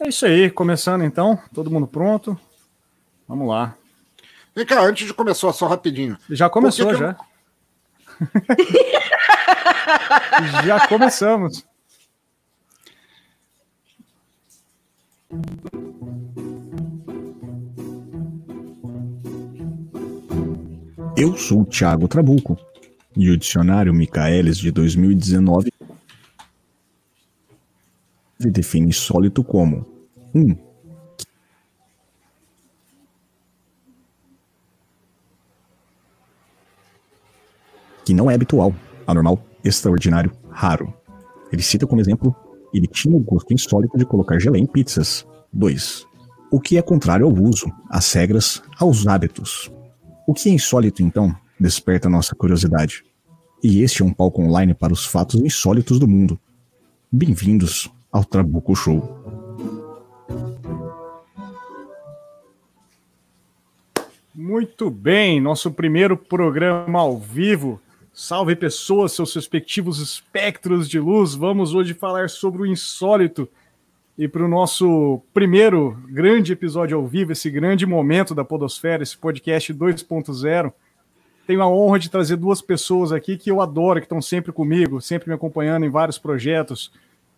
É isso aí, começando então, todo mundo pronto? Vamos lá. Vem cá, antes de começar, só rapidinho. Já começou, que que já. Eu... já começamos. Eu sou o Thiago Trabuco e o dicionário Michaelis de 2019 define sólito como 1. Um, que não é habitual, anormal, extraordinário, raro. Ele cita como exemplo, ele tinha o gosto insólito de colocar gelé em pizzas. 2. O que é contrário ao uso, às regras, aos hábitos. O que é insólito, então, desperta nossa curiosidade. E este é um palco online para os fatos insólitos do mundo. Bem-vindos ao Trabuco Show. Muito bem, nosso primeiro programa ao vivo. Salve pessoas, seus respectivos espectros de luz. Vamos hoje falar sobre o insólito. E para o nosso primeiro grande episódio ao vivo, esse grande momento da Podosfera, esse podcast 2.0, tenho a honra de trazer duas pessoas aqui que eu adoro, que estão sempre comigo, sempre me acompanhando em vários projetos.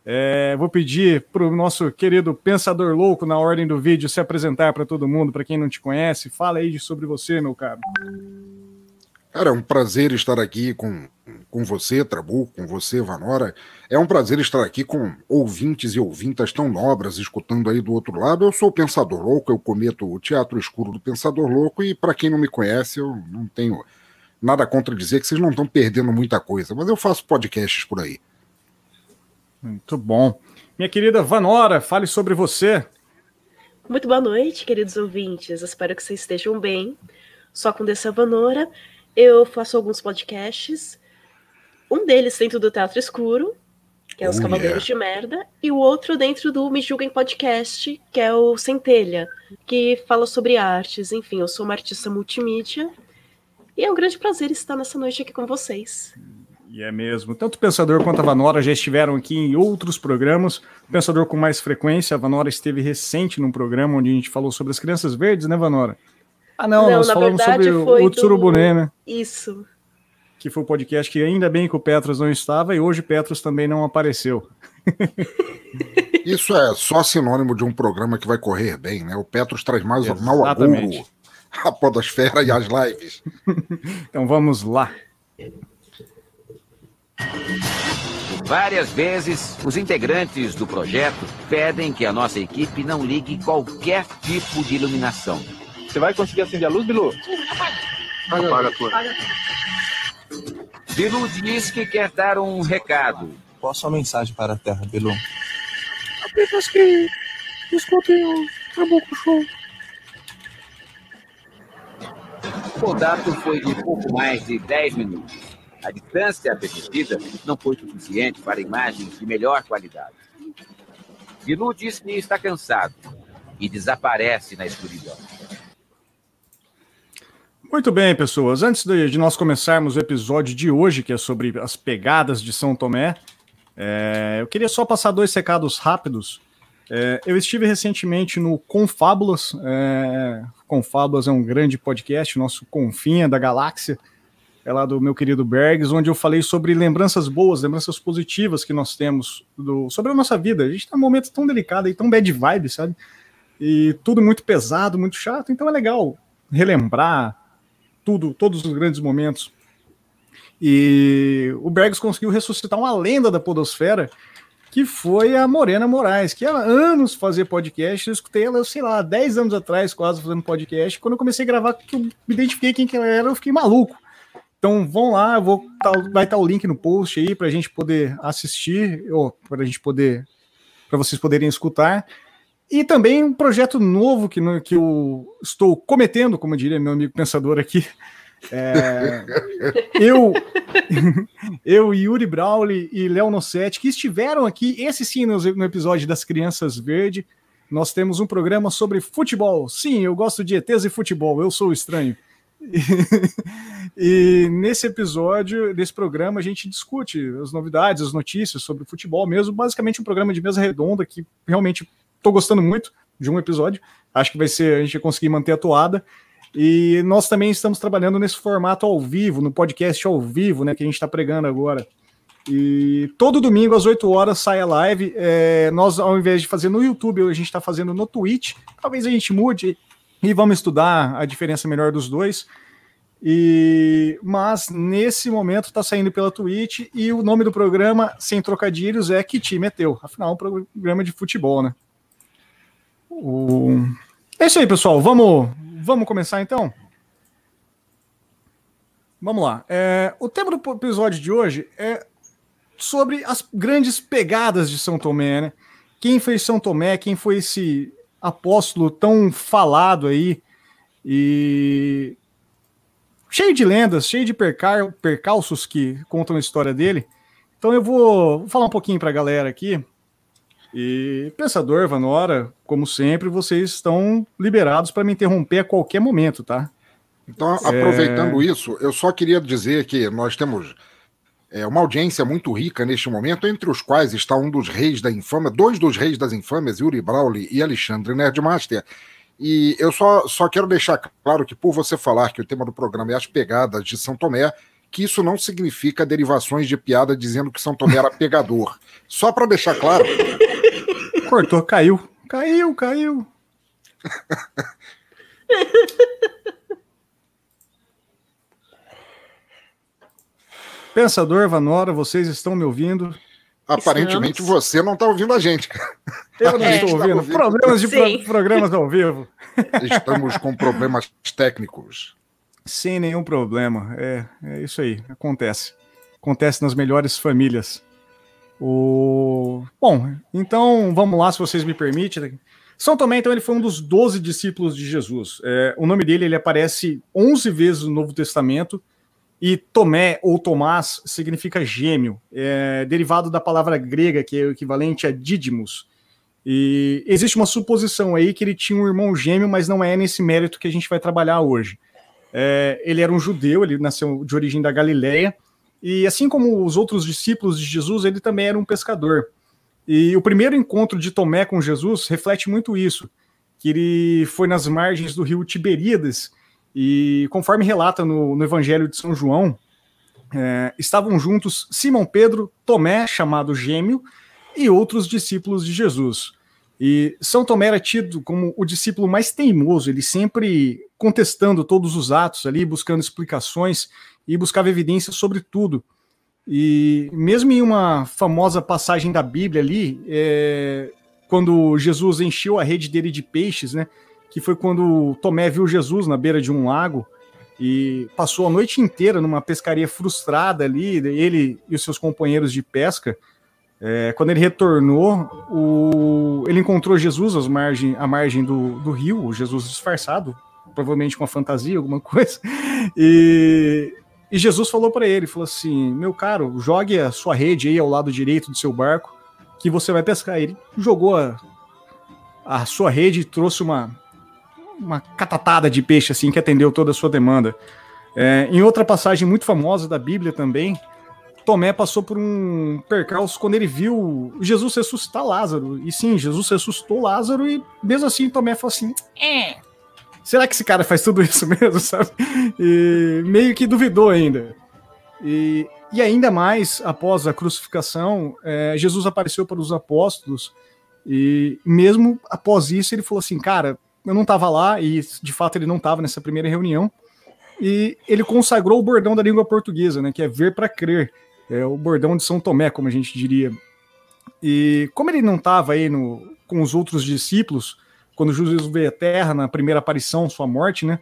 É, vou pedir para o nosso querido Pensador Louco, na ordem do vídeo, se apresentar para todo mundo, para quem não te conhece. Fala aí sobre você, meu caro. Cara, é um prazer estar aqui com, com você, Trabu, com você, Vanora. É um prazer estar aqui com ouvintes e ouvintas tão nobras escutando aí do outro lado. Eu sou o Pensador Louco, eu cometo o Teatro Escuro do Pensador Louco e para quem não me conhece, eu não tenho nada contra dizer que vocês não estão perdendo muita coisa, mas eu faço podcasts por aí. Muito bom. Minha querida Vanora, fale sobre você. Muito boa noite, queridos ouvintes. Espero que vocês estejam bem. Só com dessa Vanora, eu faço alguns podcasts. Um deles dentro do Teatro Escuro, que é Os oh, Cavaleiros yeah. de Merda, e o outro dentro do Me Julguem Podcast, que é o Centelha, que fala sobre artes. Enfim, eu sou uma artista multimídia. E é um grande prazer estar nessa noite aqui com vocês. E é mesmo. Tanto o Pensador quanto a Vanora já estiveram aqui em outros programas. O Pensador com mais frequência. A Vanora esteve recente num programa onde a gente falou sobre as crianças verdes, né, Vanora? Ah, não, não nós falamos sobre o Tsurubuné, do... né? Isso. Que foi o podcast que ainda bem que o Petros não estava e hoje o Petros também não apareceu. Isso é só sinônimo de um programa que vai correr bem, né? O Petros traz mais Exatamente. mal agouro a podosfera e as lives. então vamos lá. Várias vezes, os integrantes do projeto pedem que a nossa equipe não ligue qualquer tipo de iluminação. Você vai conseguir acender a luz, Bilu? Apaga, apaga, apaga. Bilu diz que quer dar um recado. Qual a sua mensagem para a Terra, Bilu? Apenas que escutem o Trabuco Show. O contato foi de pouco mais de 10 minutos. A distância permitida não foi suficiente para imagens de melhor qualidade. Bilu diz que está cansado e desaparece na escuridão. Muito bem, pessoas. Antes de, nós começarmos o episódio de hoje, que é sobre as pegadas de São Tomé, é, eu queria só passar dois recados rápidos. É, eu estive recentemente no Confábulas. É, Confábulas é um grande podcast, nosso Confinha da Galáxia é lá do meu querido Bergs, onde eu falei sobre lembranças boas, lembranças positivas que nós temos do, sobre a nossa vida. A gente está num momento tão delicado e tão bad vibe, sabe? E tudo muito pesado, muito chato, então é legal relembrar tudo, todos os grandes momentos. E o Bergs conseguiu ressuscitar uma lenda da podosfera, que foi a Morena Moraes, que há anos fazia podcast, eu escutei ela, sei lá, 10 anos atrás, quase fazendo podcast. Quando eu comecei a gravar, que eu me identifiquei quem que ela era, eu fiquei maluco. Então vão lá, vou, tá, vai estar tá o link no post aí para a gente poder assistir, ou para a gente poder, para vocês poderem escutar. E também um projeto novo que, que eu estou cometendo, como diria meu amigo pensador aqui. É, eu, eu, Yuri Brawley e Léo Nossetti, que estiveram aqui, esse sim, no, no episódio das Crianças Verde. Nós temos um programa sobre futebol. Sim, eu gosto de ETs e futebol, eu sou estranho. E, nesse episódio, desse programa, a gente discute as novidades, as notícias sobre futebol mesmo, basicamente um programa de mesa redonda que realmente tô gostando muito de um episódio. Acho que vai ser, a gente vai conseguir manter a toada. E nós também estamos trabalhando nesse formato ao vivo, no podcast ao vivo, né, que a gente está pregando agora. E todo domingo às 8 horas sai a live. É, nós, ao invés de fazer no YouTube, a gente está fazendo no Twitch. Talvez a gente mude e vamos estudar a diferença melhor dos dois. E mas nesse momento está saindo pela Twitch e o nome do programa, sem trocadilhos, é Que Time é Teu. Afinal, é um programa de futebol, né? O... É isso aí, pessoal. Vamos, vamos começar então? Vamos lá. É, o tema do episódio de hoje é sobre as grandes pegadas de São Tomé, né? Quem foi São Tomé? Quem foi esse apóstolo tão falado aí? E cheio de lendas, cheio de percal, percalços que contam a história dele. Então eu vou, vou falar um pouquinho para a galera aqui. E Pensador, Vanora, como sempre, vocês estão liberados para me interromper a qualquer momento, tá? Então, aproveitando é... isso, eu só queria dizer que nós temos é, uma audiência muito rica neste momento, entre os quais está um dos reis da infâmia, dois dos reis das infâmias, Yuri Brawley e Alexandre Nerdmaster, e eu só, só quero deixar claro que, por você falar que o tema do programa é as pegadas de São Tomé, que isso não significa derivações de piada dizendo que São Tomé era pegador. Só para deixar claro. Cortou, caiu. Caiu, caiu. Pensador, Vanora, vocês estão me ouvindo? Aparentemente Estamos. você não está ouvindo a gente. Eu não é. estou ouvindo. ouvindo. Problemas de pro programas ao vivo. Estamos com problemas técnicos. Sem nenhum problema. É, é isso aí. Acontece. Acontece nas melhores famílias. O... Bom, então vamos lá, se vocês me permitem. São Tomé, então, ele foi um dos doze discípulos de Jesus. É, o nome dele ele aparece 11 vezes no Novo Testamento e Tomé ou Tomás significa gêmeo, é derivado da palavra grega que é o equivalente a Dídimos. E existe uma suposição aí que ele tinha um irmão gêmeo, mas não é nesse mérito que a gente vai trabalhar hoje. É, ele era um judeu, ele nasceu de origem da Galileia, e assim como os outros discípulos de Jesus, ele também era um pescador. E o primeiro encontro de Tomé com Jesus reflete muito isso, que ele foi nas margens do rio Tiberíades, e conforme relata no, no Evangelho de São João, é, estavam juntos Simão Pedro, Tomé, chamado Gêmeo, e outros discípulos de Jesus. E São Tomé era tido como o discípulo mais teimoso, ele sempre contestando todos os atos ali, buscando explicações e buscava evidências sobre tudo. E mesmo em uma famosa passagem da Bíblia ali, é, quando Jesus encheu a rede dele de peixes, né? Que foi quando Tomé viu Jesus na beira de um lago e passou a noite inteira numa pescaria frustrada ali, ele e os seus companheiros de pesca. É, quando ele retornou, o, ele encontrou Jesus às margem, à margem do, do rio, o Jesus disfarçado, provavelmente com uma fantasia, alguma coisa. E, e Jesus falou para ele, falou assim, meu caro, jogue a sua rede aí ao lado direito do seu barco, que você vai pescar. Ele jogou a, a sua rede e trouxe uma, uma catatada de peixe assim que atendeu toda a sua demanda. É, em outra passagem muito famosa da Bíblia também, Tomé passou por um percalço quando ele viu Jesus ressuscitar Lázaro. E sim, Jesus ressuscitou Lázaro e mesmo assim Tomé falou assim: é, será que esse cara faz tudo isso mesmo, sabe? E meio que duvidou ainda. E, e ainda mais, após a crucificação, é, Jesus apareceu para os apóstolos e mesmo após isso ele falou assim, cara, eu não estava lá, e de fato ele não estava nessa primeira reunião, e ele consagrou o bordão da língua portuguesa, né, que é ver para crer, é o bordão de São Tomé, como a gente diria. E como ele não estava aí no, com os outros discípulos, quando Jesus veio à Terra, na primeira aparição, sua morte, né,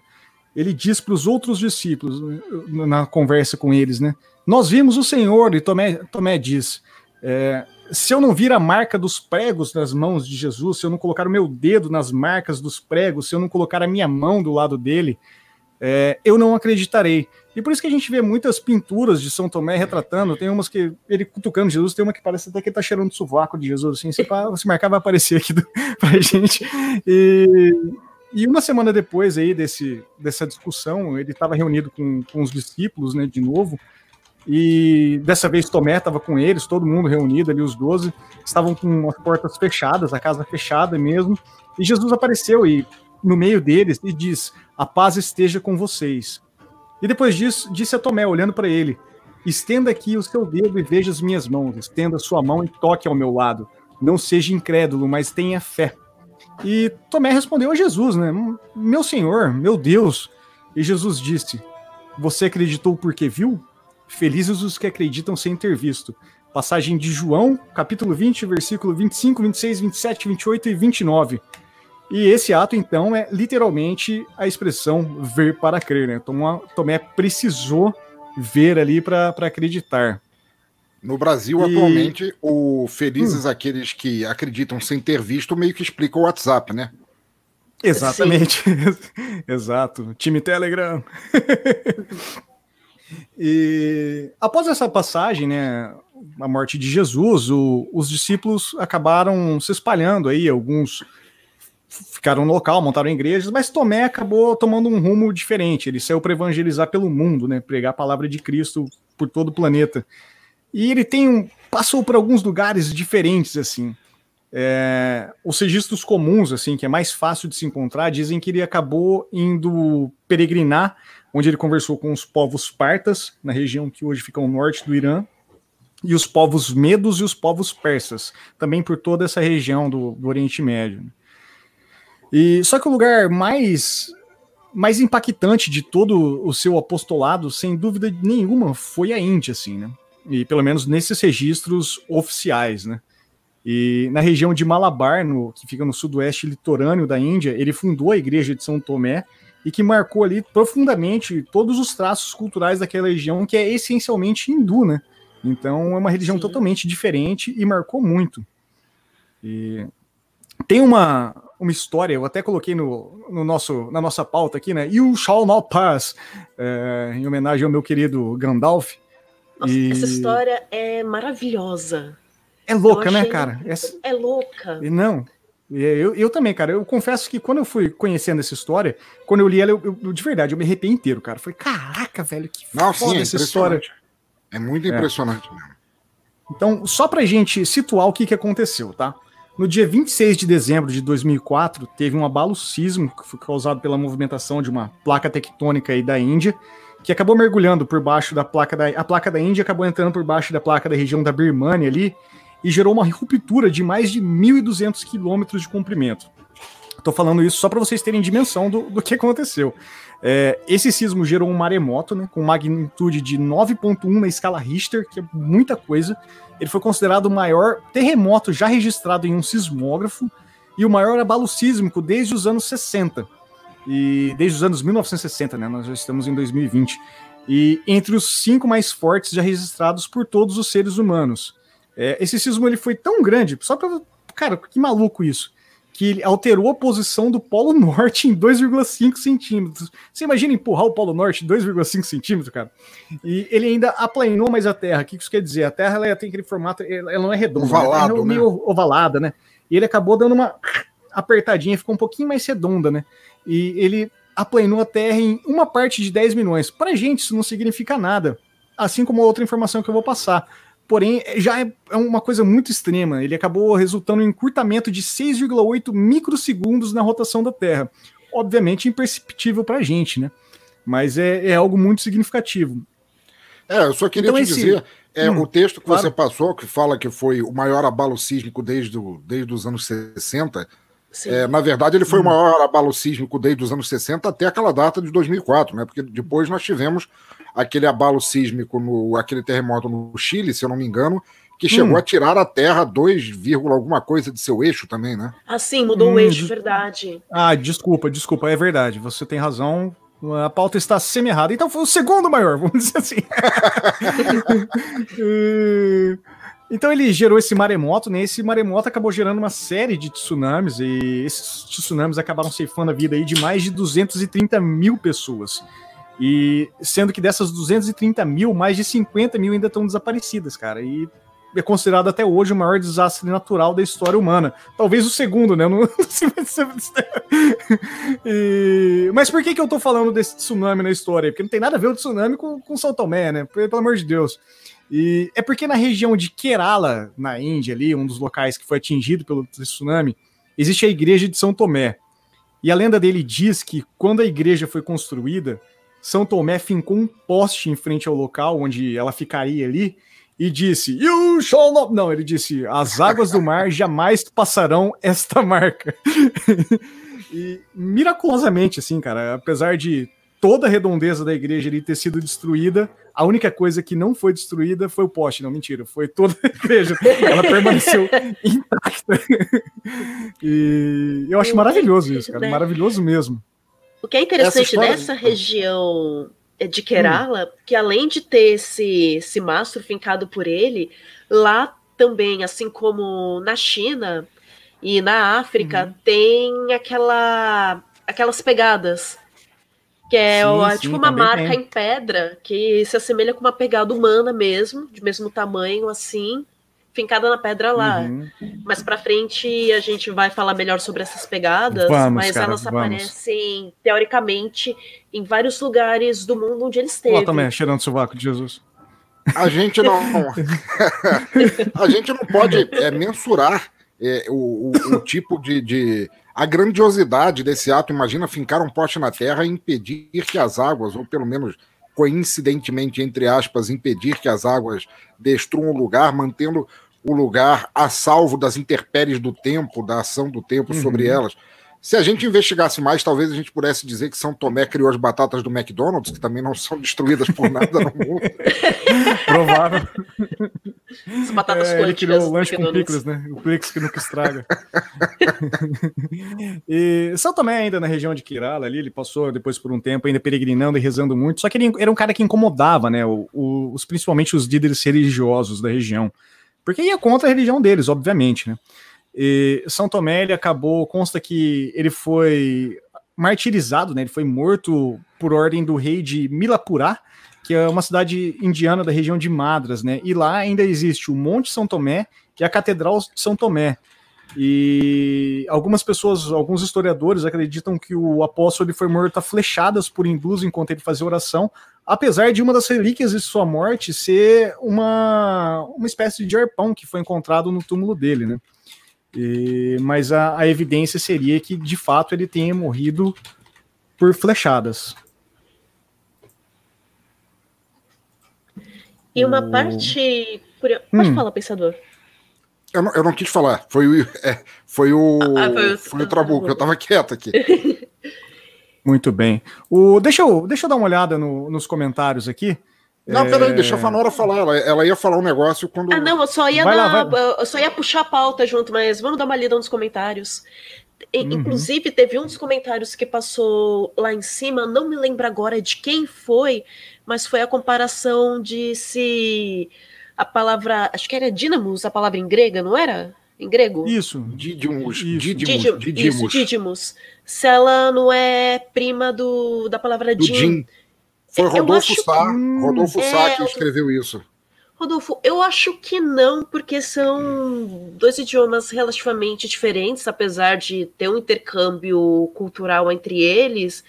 ele diz para os outros discípulos, na conversa com eles, né, nós vimos o Senhor, e Tomé, Tomé diz, é, se eu não vir a marca dos pregos nas mãos de Jesus, se eu não colocar o meu dedo nas marcas dos pregos, se eu não colocar a minha mão do lado dele, é, eu não acreditarei. E por isso que a gente vê muitas pinturas de São Tomé retratando, tem umas que ele cutucando Jesus, tem uma que parece até que ele tá cheirando o sovaco de Jesus, assim, se, se marcar vai aparecer aqui do, pra gente. E, e uma semana depois aí desse, dessa discussão, ele estava reunido com, com os discípulos, né, de novo, E dessa vez Tomé estava com eles, todo mundo reunido ali, os 12, estavam com as portas fechadas, a casa fechada mesmo. E Jesus apareceu e no meio deles e diz: A paz esteja com vocês. E depois disso, disse a Tomé, olhando para ele: Estenda aqui o seu dedo e veja as minhas mãos. Estenda sua mão e toque ao meu lado. Não seja incrédulo, mas tenha fé. E Tomé respondeu a Jesus, né? Meu Senhor, meu Deus. E Jesus disse: Você acreditou porque viu? Felizes os que acreditam sem ter visto. Passagem de João, capítulo 20, versículo 25, 26, 27, 28 e 29. E esse ato, então, é literalmente a expressão ver para crer, né? Tomé precisou ver ali para acreditar. No Brasil, e... atualmente, o Felizes hum. aqueles que acreditam sem ter visto meio que explica o WhatsApp, né? Exatamente. Exato. Time Telegram. E após essa passagem, né, a morte de Jesus, o, os discípulos acabaram se espalhando aí, alguns ficaram no local, montaram igrejas, mas Tomé acabou tomando um rumo diferente. Ele saiu para evangelizar pelo mundo, né, pregar a palavra de Cristo por todo o planeta. E ele tem um, passou por alguns lugares diferentes assim. É, os registros comuns, assim, que é mais fácil de se encontrar, dizem que ele acabou indo peregrinar onde ele conversou com os povos partas, na região que hoje fica ao norte do Irã, e os povos medos e os povos persas, também por toda essa região do, do Oriente Médio. E só que o lugar mais mais impactante de todo o seu apostolado, sem dúvida nenhuma, foi a Índia, assim, né? E pelo menos nesses registros oficiais, né? E na região de Malabar, no, que fica no sudoeste litorâneo da Índia, ele fundou a igreja de São Tomé, e que marcou ali profundamente todos os traços culturais daquela região, que é essencialmente hindu, né? Então é uma religião Sim. totalmente diferente e marcou muito. E tem uma, uma história, eu até coloquei no, no nosso, na nossa pauta aqui, né? You shall not pass, é, em homenagem ao meu querido Gandalf. Nossa, e... essa história é maravilhosa. É louca, né, cara? Essa... É louca. E não, eu, eu também, cara. Eu confesso que quando eu fui conhecendo essa história, quando eu li ela, eu, eu de verdade, eu me arrepiei inteiro, cara. Falei, caraca, velho, que Não, foda sim, é essa história. É muito é. impressionante é. mesmo. Então, só pra gente situar o que, que aconteceu, tá? No dia 26 de dezembro de 2004, teve um abalo sísmico que foi causado pela movimentação de uma placa tectônica aí da Índia, que acabou mergulhando por baixo da placa da... A placa da Índia acabou entrando por baixo da placa da região da Birmania ali, e gerou uma ruptura de mais de 1.200 quilômetros de comprimento. Estou falando isso só para vocês terem dimensão do, do que aconteceu. É, esse sismo gerou um maremoto, né, com magnitude de 9.1 na escala Richter, que é muita coisa. Ele foi considerado o maior terremoto já registrado em um sismógrafo e o maior abalo sísmico desde os anos 60. E desde os anos 1960, né? Nós já estamos em 2020. E entre os cinco mais fortes já registrados por todos os seres humanos. É, esse sismo ele foi tão grande, só para Cara, que maluco isso. Que ele alterou a posição do Polo Norte em 2,5 centímetros. Você imagina empurrar o Polo Norte em 2,5 centímetros, cara? E ele ainda aplanou mais a Terra. O que isso quer dizer? A Terra ela tem aquele formato, ela não é redonda, Ovalado, ela é meio né? ovalada, né? E ele acabou dando uma apertadinha, ficou um pouquinho mais redonda, né? E ele aplanou a Terra em uma parte de 10 milhões. Pra gente isso não significa nada. Assim como outra informação que eu vou passar porém já é, é, uma coisa muito extrema. Ele acabou resultando em um encurtamento de 6,8 microsegundos na rotação da Terra. Obviamente imperceptível para a gente, né? Mas é, é, algo muito significativo. É, eu só queria então, te esse... dizer, é, hum, o texto que claro. você passou, que fala que foi o maior abalo sísmico desde, o, desde os anos 60, é, na verdade, ele foi hum. o maior abalo sísmico desde os anos 60 até aquela data de 2004, né? Porque depois nós tivemos aquele abalo sísmico, no, aquele terremoto no Chile, se eu não me engano, que chegou hum. a tirar a Terra 2, alguma coisa de seu eixo também, né? Ah, sim, mudou hum, o eixo, verdade. Ah, desculpa, desculpa, é verdade. Você tem razão. A pauta está semi-errada. Então foi o segundo maior, vamos dizer assim. então ele gerou esse maremoto, né? Esse maremoto acabou gerando uma série de tsunamis, e esses tsunamis acabaram ceifando a vida aí de mais de 230 mil pessoas. E sendo que dessas 230 mil, mais de 50 mil ainda estão desaparecidas, cara. E é considerado até hoje o maior desastre natural da história humana. Talvez o segundo, né? Não sei e... Mas por que, que eu tô falando desse tsunami na história? Porque não tem nada a ver o tsunami com, com São Tomé, né? Pelo amor de Deus. E é porque na região de Kerala, na Índia, ali, um dos locais que foi atingido pelo tsunami, existe a igreja de São Tomé. E a lenda dele diz que quando a igreja foi construída, São Tomé fincou um poste em frente ao local onde ela ficaria ali e disse: You shall not. Não, ele disse: As águas do mar jamais passarão esta marca. e miraculosamente, assim, cara, apesar de toda a redondeza da igreja ali ter sido destruída, a única coisa que não foi destruída foi o poste. Não, mentira, foi toda a igreja. Ela permaneceu intacta. e eu acho maravilhoso isso, cara, maravilhoso mesmo. O que é interessante nessa região de Kerala, hum. que além de ter esse, esse mastro fincado por ele, lá também, assim como na China e na África, uhum. tem aquela, aquelas pegadas. Que é sim, o, sim, tipo uma marca tem. em pedra que se assemelha com uma pegada humana mesmo, de mesmo tamanho, assim fincada na pedra lá. Uhum. Mas para frente a gente vai falar melhor sobre essas pegadas, vamos, mas cara, elas vamos. aparecem teoricamente em vários lugares do mundo onde eles esteve. Lá também, cheirando o sovaco de Jesus. A gente não, a gente não pode é, mensurar é, o, o, o, tipo de, de a grandiosidade desse ato. Imagina fincar um poste na terra e impedir que as águas, ou pelo menos coincidentemente, entre aspas, impedir que as águas destruam o lugar, mantendo o lugar a salvo das intempéries do tempo, da ação do tempo uhum. sobre elas. Se a gente investigasse mais, talvez a gente pudesse dizer que São Tomé criou as batatas do McDonald's, que também não são destruídas por nada no mundo. Provável. As batatas é, Ele criou o lanche com picles, né? O picles que nunca estraga. e São Tomé, ainda na região de Kerala, ali, ele passou depois por um tempo ainda peregrinando e rezando muito, só que ele era um cara que incomodava, né? O, o, os, principalmente os líderes religiosos da região. Porque ia contra a religião deles, obviamente, né? E São Tomé ele acabou, consta que ele foi martirizado, né? Ele foi morto por ordem do rei de Milapurá, que é uma cidade indiana da região de Madras, né? E lá ainda existe o Monte São Tomé e a Catedral de São Tomé. E algumas pessoas, alguns historiadores acreditam que o apóstolo ele foi morto a flechadas por hindus enquanto ele fazia oração, apesar de uma das relíquias de sua morte ser uma, uma espécie de arpão que foi encontrado no túmulo dele, né? E, mas a, a evidência seria que de fato ele tenha morrido por flechadas. E uma o... parte. Pode hum. falar, pensador. Eu não, eu não quis falar. Foi o, é, foi o, ah, foi o, foi o Trabuco. Eu tava quieto aqui. Muito bem. O, deixa, eu, deixa eu dar uma olhada no, nos comentários aqui. Não, é... peraí, deixa a Fanora falar. Ela, ela, ia falar um negócio quando. Ah, não, eu só ia, dar, lá, eu só ia puxar a pauta junto, mas vamos dar uma lida nos comentários. E, uhum. Inclusive, teve um dos comentários que passou lá em cima, não me lembro agora de quem foi, mas foi a comparação de se a palavra. Acho que era dínamos, a palavra em grega, não era? Em grego? Isso. Didymus. Didymus. Didymus. Didymus. Se ela não é prima do, da palavra din. Foi Rodolfo Sá, que... Rodolfo é, Sá que escreveu isso. Rodolfo, eu acho que não, porque são dois idiomas relativamente diferentes, apesar de ter um intercâmbio cultural entre eles.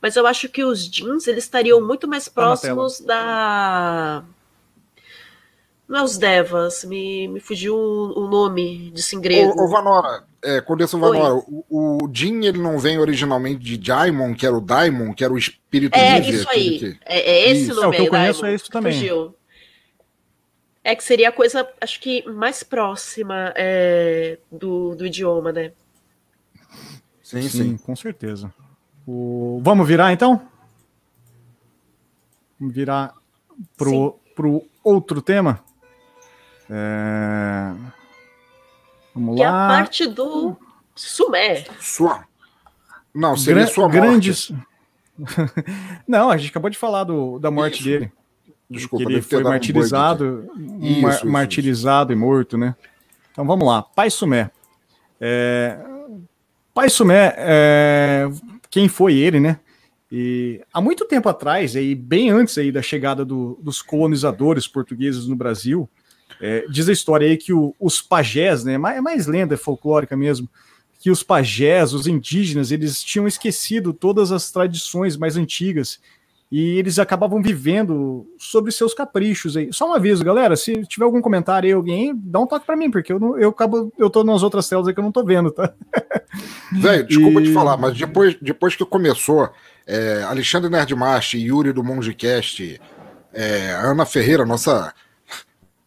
Mas eu acho que os jeans eles estariam muito mais tá próximos da não é os Devas, me, me fugiu o, nome de em grego. Ô, ô Vanora, é, Condessa Vanora, o, o Jin ele não vem originalmente de Daimon, que era o Daimon, que era o espírito é, livre? Isso aí, que... é, é esse isso. nome é, o que eu conheço Daimon, é isso também. Fugiu. É que seria a coisa, acho que mais próxima é, do, do idioma, né? Sim, sim, sim, com certeza. O... Vamos virar então? Vamos virar pro, pro outro tema? É... Vamos que lá. é a parte do Sumé. Sua. Não, seria Gra sua grandes... Não, a gente acabou de falar do, da morte isso. dele. Desculpa, que ele foi martirizado, um isso, mar isso, martirizado e morto, né? Então vamos lá. Pai Sumé. É... Pai Sumé, é... quem foi ele, né? E há muito tempo atrás, aí, bem antes aí da chegada do, dos colonizadores portugueses no Brasil, É, diz a história aí que o, os pajés, né, é mais, é mais lenda folclórica mesmo, que os pajés, os indígenas, eles tinham esquecido todas as tradições mais antigas e eles acabavam vivendo sobre seus caprichos aí. Só um aviso, galera, se tiver algum comentário aí, alguém, dá um toque para mim, porque eu, não, eu acabo, eu tô nas outras telas aí que eu não tô vendo, tá? Velho, desculpa e... te falar, mas depois, depois que começou, é, Alexandre Nerdmaster, Yuri do Mongecast, é, Ana Ferreira, nossa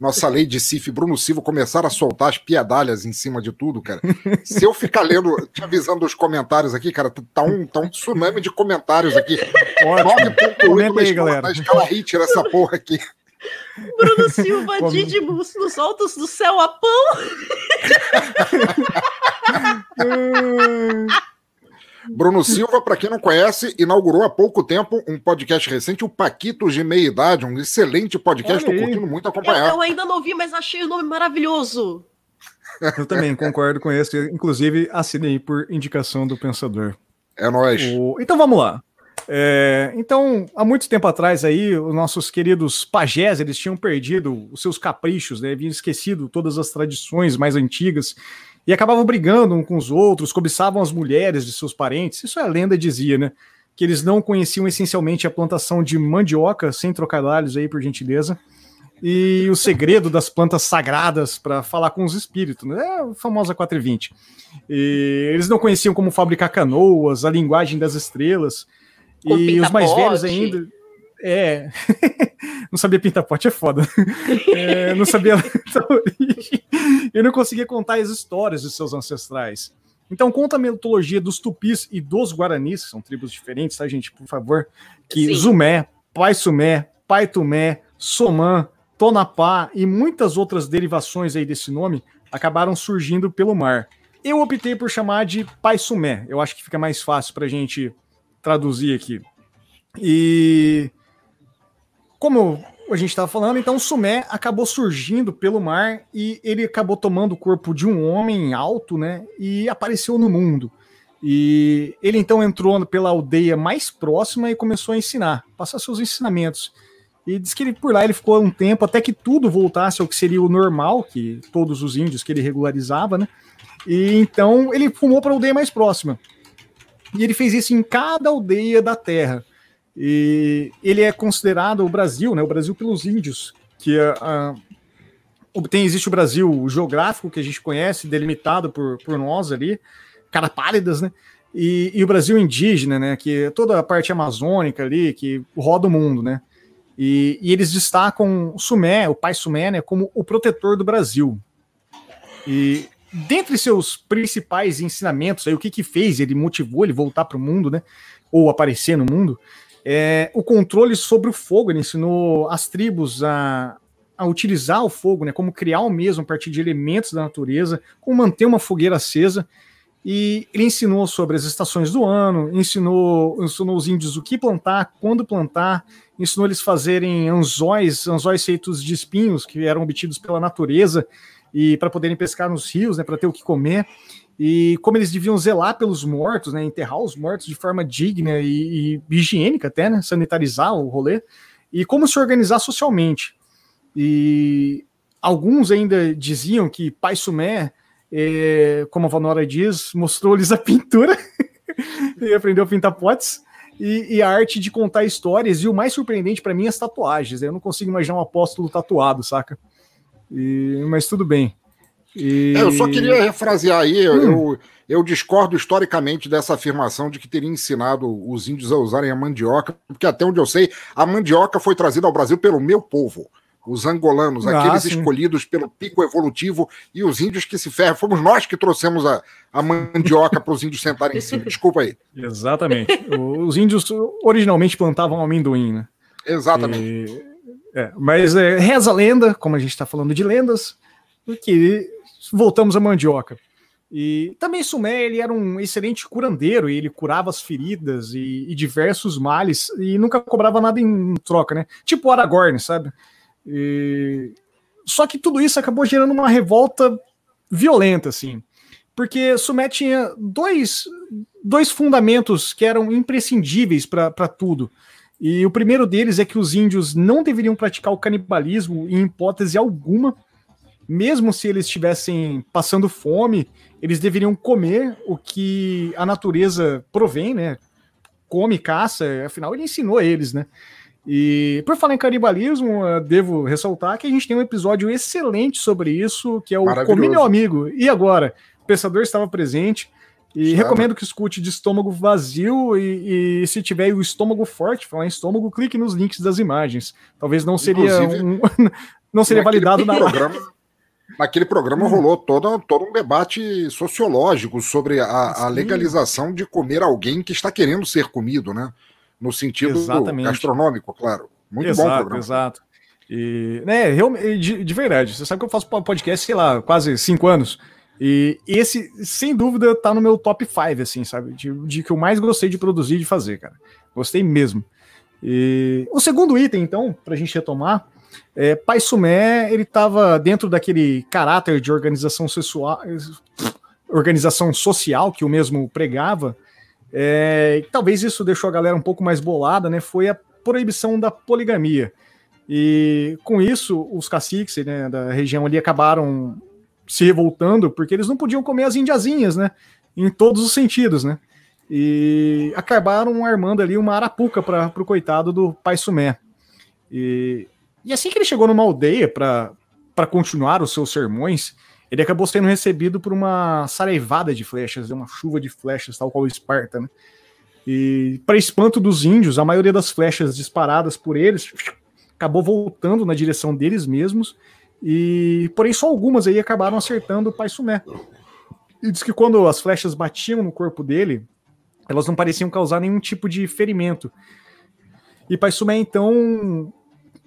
nossa lei de Cif Bruno Silva começaram a soltar as piadalhas em cima de tudo, cara. Se eu ficar lendo, te avisando os comentários aqui, cara, tá um, tá um tsunami de comentários aqui. Comenta aí, galera. Na escala hit essa porra aqui. Bruno Silva, Didibus, nos altos do céu a pão. Bruno Silva, para quem não conhece, inaugurou há pouco tempo um podcast recente, o Paquitos de Meia Idade, um excelente podcast, estou curtindo muito acompanhar. Eu, eu, ainda não vi, mas achei o nome maravilhoso. Eu também concordo com isso, inclusive assinei por indicação do Pensador. É nóis. O... Então vamos lá. É, então, há muito tempo atrás aí, os nossos queridos pajés, eles tinham perdido os seus caprichos, né? haviam esquecido todas as tradições mais antigas e acabavam brigando um com os outros, cobiçavam as mulheres de seus parentes. Isso a lenda dizia, né? Que eles não conheciam essencialmente a plantação de mandioca, sem trocadilhos aí, por gentileza, e o segredo das plantas sagradas para falar com os espíritos, né? É a famosa 420. E eles não conheciam como fabricar canoas, a linguagem das estrelas. Com e os mais velhos ainda. É. não sabia pintar pote, é foda. É, não sabia origem. Eu não conseguia contar as histórias de seus ancestrais. Então, conta a mitologia dos tupis e dos guaranis, que são tribos diferentes, tá, gente? Por favor. Que Sim. Zumé, Pai Sumé, Pai Tumé, Somã, Tonapá e muitas outras derivações aí desse nome acabaram surgindo pelo mar. Eu optei por chamar de Pai Sumé. Eu acho que fica mais fácil para a gente traduzir aqui. E como a gente estava falando, então Sumé acabou surgindo pelo mar e ele acabou tomando o corpo de um homem alto, né? E apareceu no mundo. E ele então entrou pela aldeia mais próxima e começou a ensinar, passar seus ensinamentos. E diz que ele, por lá ele ficou um tempo até que tudo voltasse ao que seria o normal, que todos os índios que ele regularizava, né? E então ele fumou para a aldeia mais próxima. E ele fez isso em cada aldeia da terra. E ele é considerado o Brasil, né? O Brasil pelos índios, que é, tem existe o Brasil geográfico que a gente conhece, delimitado por, por nós ali, cara pálidas, né? E, e, o Brasil indígena, né? Que é toda a parte amazônica ali, que roda o mundo, né? E, e eles destacam o Sumé, o pai Sumé, né, como o protetor do Brasil. E dentre seus principais ensinamentos, aí, o que que fez ele motivou ele voltar para o mundo, né? Ou aparecer no mundo, é, o controle sobre o fogo, ele ensinou as tribos a, a utilizar o fogo, né, como criar o mesmo a partir de elementos da natureza, como manter uma fogueira acesa. E ele ensinou sobre as estações do ano, ensinou, ensinou os índios o que plantar, quando plantar, ensinou eles fazerem anzóis, anzóis feitos de espinhos que eram obtidos pela natureza e para poderem pescar nos rios, né, para ter o que comer e como eles deviam zelar pelos mortos, né, enterrar os mortos de forma digna e, e higiênica até, né, sanitarizar o rolê, e como se organizar socialmente. E alguns ainda diziam que Pai Sumé, é, como a Vanora diz, mostrou-lhes a pintura e aprendeu a pintar potes. E, e, a arte de contar histórias, e o mais surpreendente para mim, as tatuagens. Eu não consigo imaginar um apóstolo tatuado, saca? E, mas tudo bem. E... É, eu só queria refrasear aí, hum. eu, eu discordo historicamente dessa afirmação de que teria ensinado os índios a usarem a mandioca, porque até onde eu sei, a mandioca foi trazida ao Brasil pelo meu povo, os angolanos, ah, aqueles sim. escolhidos pelo pico evolutivo, e os índios que se ferram, fomos nós que trouxemos a, a mandioca para os índios sentarem em cima. Desculpa aí. Exatamente. os índios originalmente plantavam amendoim, né? Exatamente. E, é, mas é, reza a lenda, como a gente está falando de lendas, que voltamos à mandioca. E também Sumé ele era um excelente curandeiro, ele curava as feridas e, e, diversos males, e nunca cobrava nada em troca, né? Tipo Aragorn, sabe? E... Só que tudo isso acabou gerando uma revolta violenta, assim. Porque Sumé tinha dois, dois fundamentos que eram imprescindíveis para tudo. E o primeiro deles é que os índios não deveriam praticar o canibalismo em hipótese alguma, mesmo se eles estivessem passando fome, eles deveriam comer o que a natureza provém, né? Come, caça, afinal ele ensinou eles, né? E por falar em canibalismo, devo ressaltar que a gente tem um episódio excelente sobre isso, que é o Come Meu Amigo. E agora? O pensador estava presente. E recomendo que escute de estômago vazio e, e, se tiver o estômago forte, falar em estômago, clique nos links das imagens. Talvez não seria um, não seria validado na programa. Naquele programa rolou todo, todo um debate sociológico sobre a, a legalização de comer alguém que está querendo ser comido, né? no sentido Exatamente. gastronômico, claro. Muito exato, bom programa. Exato. E, né, de, de, verdade, você sabe que eu faço podcast, sei lá, quase cinco anos. E esse, sem dúvida, tá no meu top 5, assim, sabe? De, de, que eu mais gostei de produzir e de fazer, cara. Gostei mesmo. E o segundo item, então, pra gente retomar, é, Pai Sumé, ele tava dentro daquele caráter de organização sexual, organização social que o mesmo pregava, é, talvez isso deixou a galera um pouco mais bolada, né? Foi a proibição da poligamia. E com isso, os caciques né, da região ali acabaram se revoltando porque eles não podiam comer as indiazinhas, né? Em todos os sentidos, né? E acabaram armando ali uma arapuca para o coitado do pai Sumé. E, e assim que ele chegou numa aldeia para continuar os seus sermões, ele acabou sendo recebido por uma saraivada de flechas, uma chuva de flechas, tal qual Esparta, né? E para espanto dos índios, a maioria das flechas disparadas por eles acabou voltando na direção deles mesmos, e porém só algumas aí acabaram acertando o Pai Sumé. E diz que quando as flechas batiam no corpo dele, elas não pareciam causar nenhum tipo de ferimento. E Pai Sumé então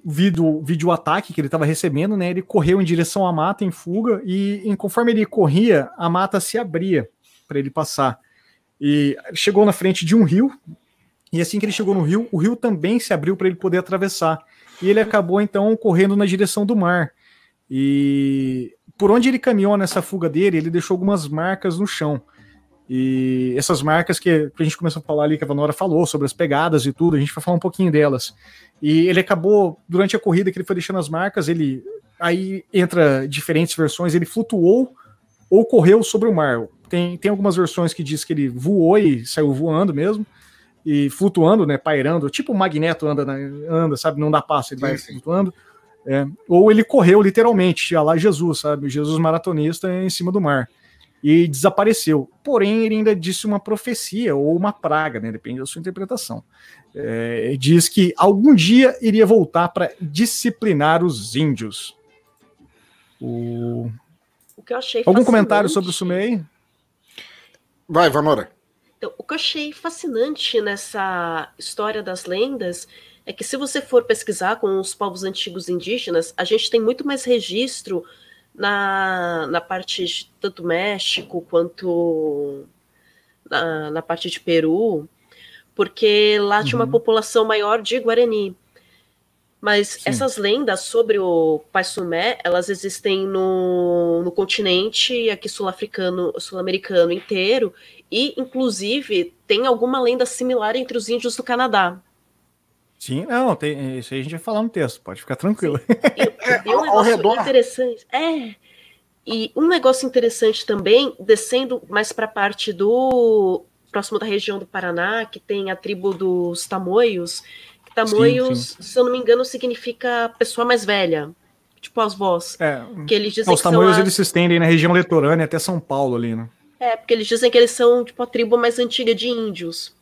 vídeo, vídeo ataque que ele estava recebendo, né? Ele correu em direção à mata em fuga e conforme ele corria, a mata se abria para ele passar. E chegou na frente de um rio. E assim que ele chegou no rio, o rio também se abriu para ele poder atravessar. E ele acabou então correndo na direção do mar. E por onde ele caminhou nessa fuga dele, ele deixou algumas marcas no chão. E essas marcas que a gente começou a falar ali, que a Vanora falou sobre as pegadas e tudo, a gente vai falar um pouquinho delas. E ele acabou, durante a corrida que ele foi deixando as marcas, ele aí entra diferentes versões, ele flutuou ou correu sobre o mar. Tem, tem algumas versões que diz que ele voou e saiu voando mesmo, e flutuando, né, pairando, tipo o Magneto anda, anda sabe, não dá passo, ele vai sim. flutuando. É, ou ele correu literalmente, lá Jesus, sabe, Jesus maratonista em cima do mar e desapareceu. Porém, ele ainda disse uma profecia ou uma praga, né? Depende da sua interpretação. É, diz que algum dia iria voltar para disciplinar os índios. O... o que eu achei Algum comentário sobre o Sumei? Vai, Vanora. Então, o que eu achei fascinante nessa história das lendas é que se você for pesquisar com os povos antigos indígenas, a gente tem muito mais registro na, na parte de tanto México quanto na, na parte de Peru, porque lá uhum. tinha uma uhum. população maior de Guarani. Mas Sim. essas lendas sobre o Pai Sumé, elas existem no, no continente aqui sul-africano, sul-americano inteiro, e inclusive tem alguma lenda similar entre os índios do Canadá. Sim, não, tem, isso aí a gente vai falar no texto, pode ficar tranquilo. E, e um negócio interessante. É. E um negócio interessante também, descendo mais para a parte do. próximo da região do Paraná, que tem a tribo dos Tamoios. Que Tamoios, sim, sim. se eu não me engano, significa pessoa mais velha. Tipo as vós. É. Que eles dizem os Tamoios eles se estendem na região litorânea até São Paulo ali, né? É, porque eles dizem que eles são tipo a tribo mais antiga de índios.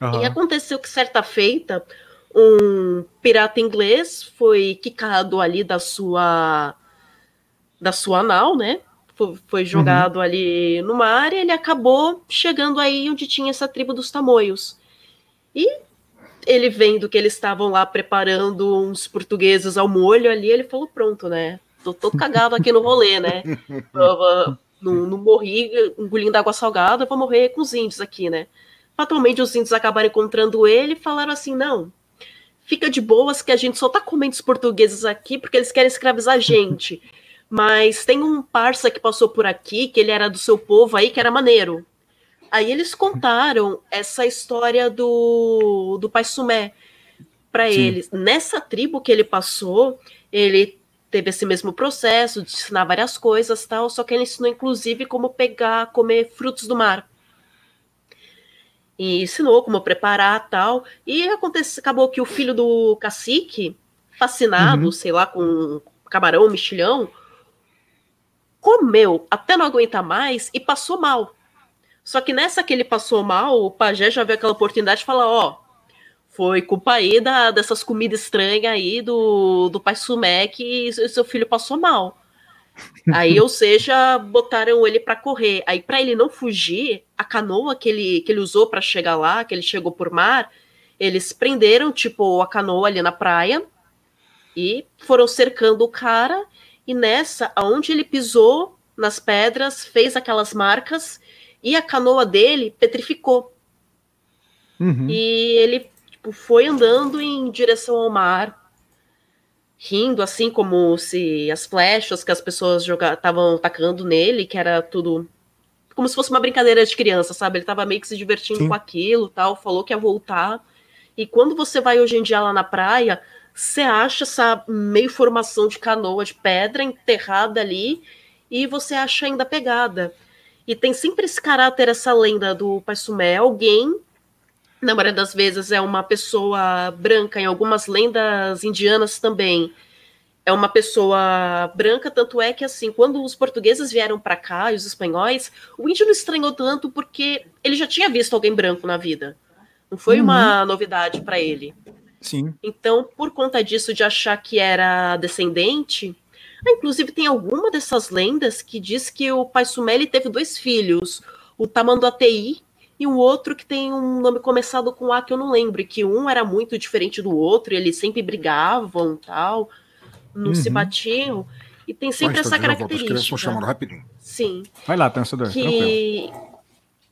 Uhum. E aconteceu que certa feita um pirata inglês foi quicado ali da sua da sua nau, né? Foi, foi jogado uhum. ali no mar e ele acabou chegando aí onde tinha essa tribo dos tamoios. E ele vendo que eles estavam lá preparando uns portugueses ao molho ali, ele falou: pronto, né? Tô todo cagado aqui no rolê, né? não, não morri engolindo água salgada, vou morrer com os índios aqui, né? Fatalmente os índios acabaram encontrando ele e falaram assim: não, fica de boas que a gente só tá comendo os portugueses aqui porque eles querem escravizar a gente. Mas tem um parça que passou por aqui, que ele era do seu povo aí, que era maneiro. Aí eles contaram essa história do, do pai Sumé para eles. Nessa tribo que ele passou, ele teve esse mesmo processo de ensinar várias coisas tal, só que ele ensinou inclusive como pegar, comer frutos do mar. E ensinou como preparar tal. E acontece, acabou que o filho do cacique, fascinado, uhum. sei lá, com camarão, mexilhão, comeu até não aguentar mais e passou mal. Só que nessa que ele passou mal, o pajé já viu aquela oportunidade de falar, ó, foi culpa aí da, dessas comidas estranhas aí do, do pai Sumé que seu filho passou mal. Aí, ou seja, botaram ele para correr. Aí, para ele não fugir, a canoa que ele, que ele usou para chegar lá, que ele chegou por mar, eles prenderam, tipo, a canoa ali na praia e foram cercando o cara. E nessa, aonde ele pisou nas pedras, fez aquelas marcas e a canoa dele petrificou. Uhum. E ele tipo, foi andando em direção ao mar, rindo, assim como se as flechas que as pessoas estavam atacando nele, que era tudo como se fosse uma brincadeira de criança, sabe? Ele estava meio que se divertindo Sim. com aquilo, tal, falou que ia voltar. E quando você vai hoje em dia lá na praia, você acha essa meio formação de canoa de pedra enterrada ali e você acha ainda pegada. E tem sempre esse caráter, essa lenda do Pai Sumé, alguém na maioria das vezes é uma pessoa branca, em algumas lendas indianas também. É uma pessoa branca, tanto é que assim, quando os portugueses vieram para cá e os espanhóis, o índio não estranhou tanto porque ele já tinha visto alguém branco na vida. Não foi uhum. uma novidade para ele. Sim. Então, por conta disso de achar que era descendente, inclusive tem alguma dessas lendas que diz que o pai Sumeli teve dois filhos, o Tamanduateí e um outro que tem um nome começado com A que eu não lembro, e que um era muito diferente do outro, e eles sempre brigavam tal, não uhum. se batiam. E tem sempre essa característica. Estão chamando rapidinho. Sim. Vai lá, pensador. Que,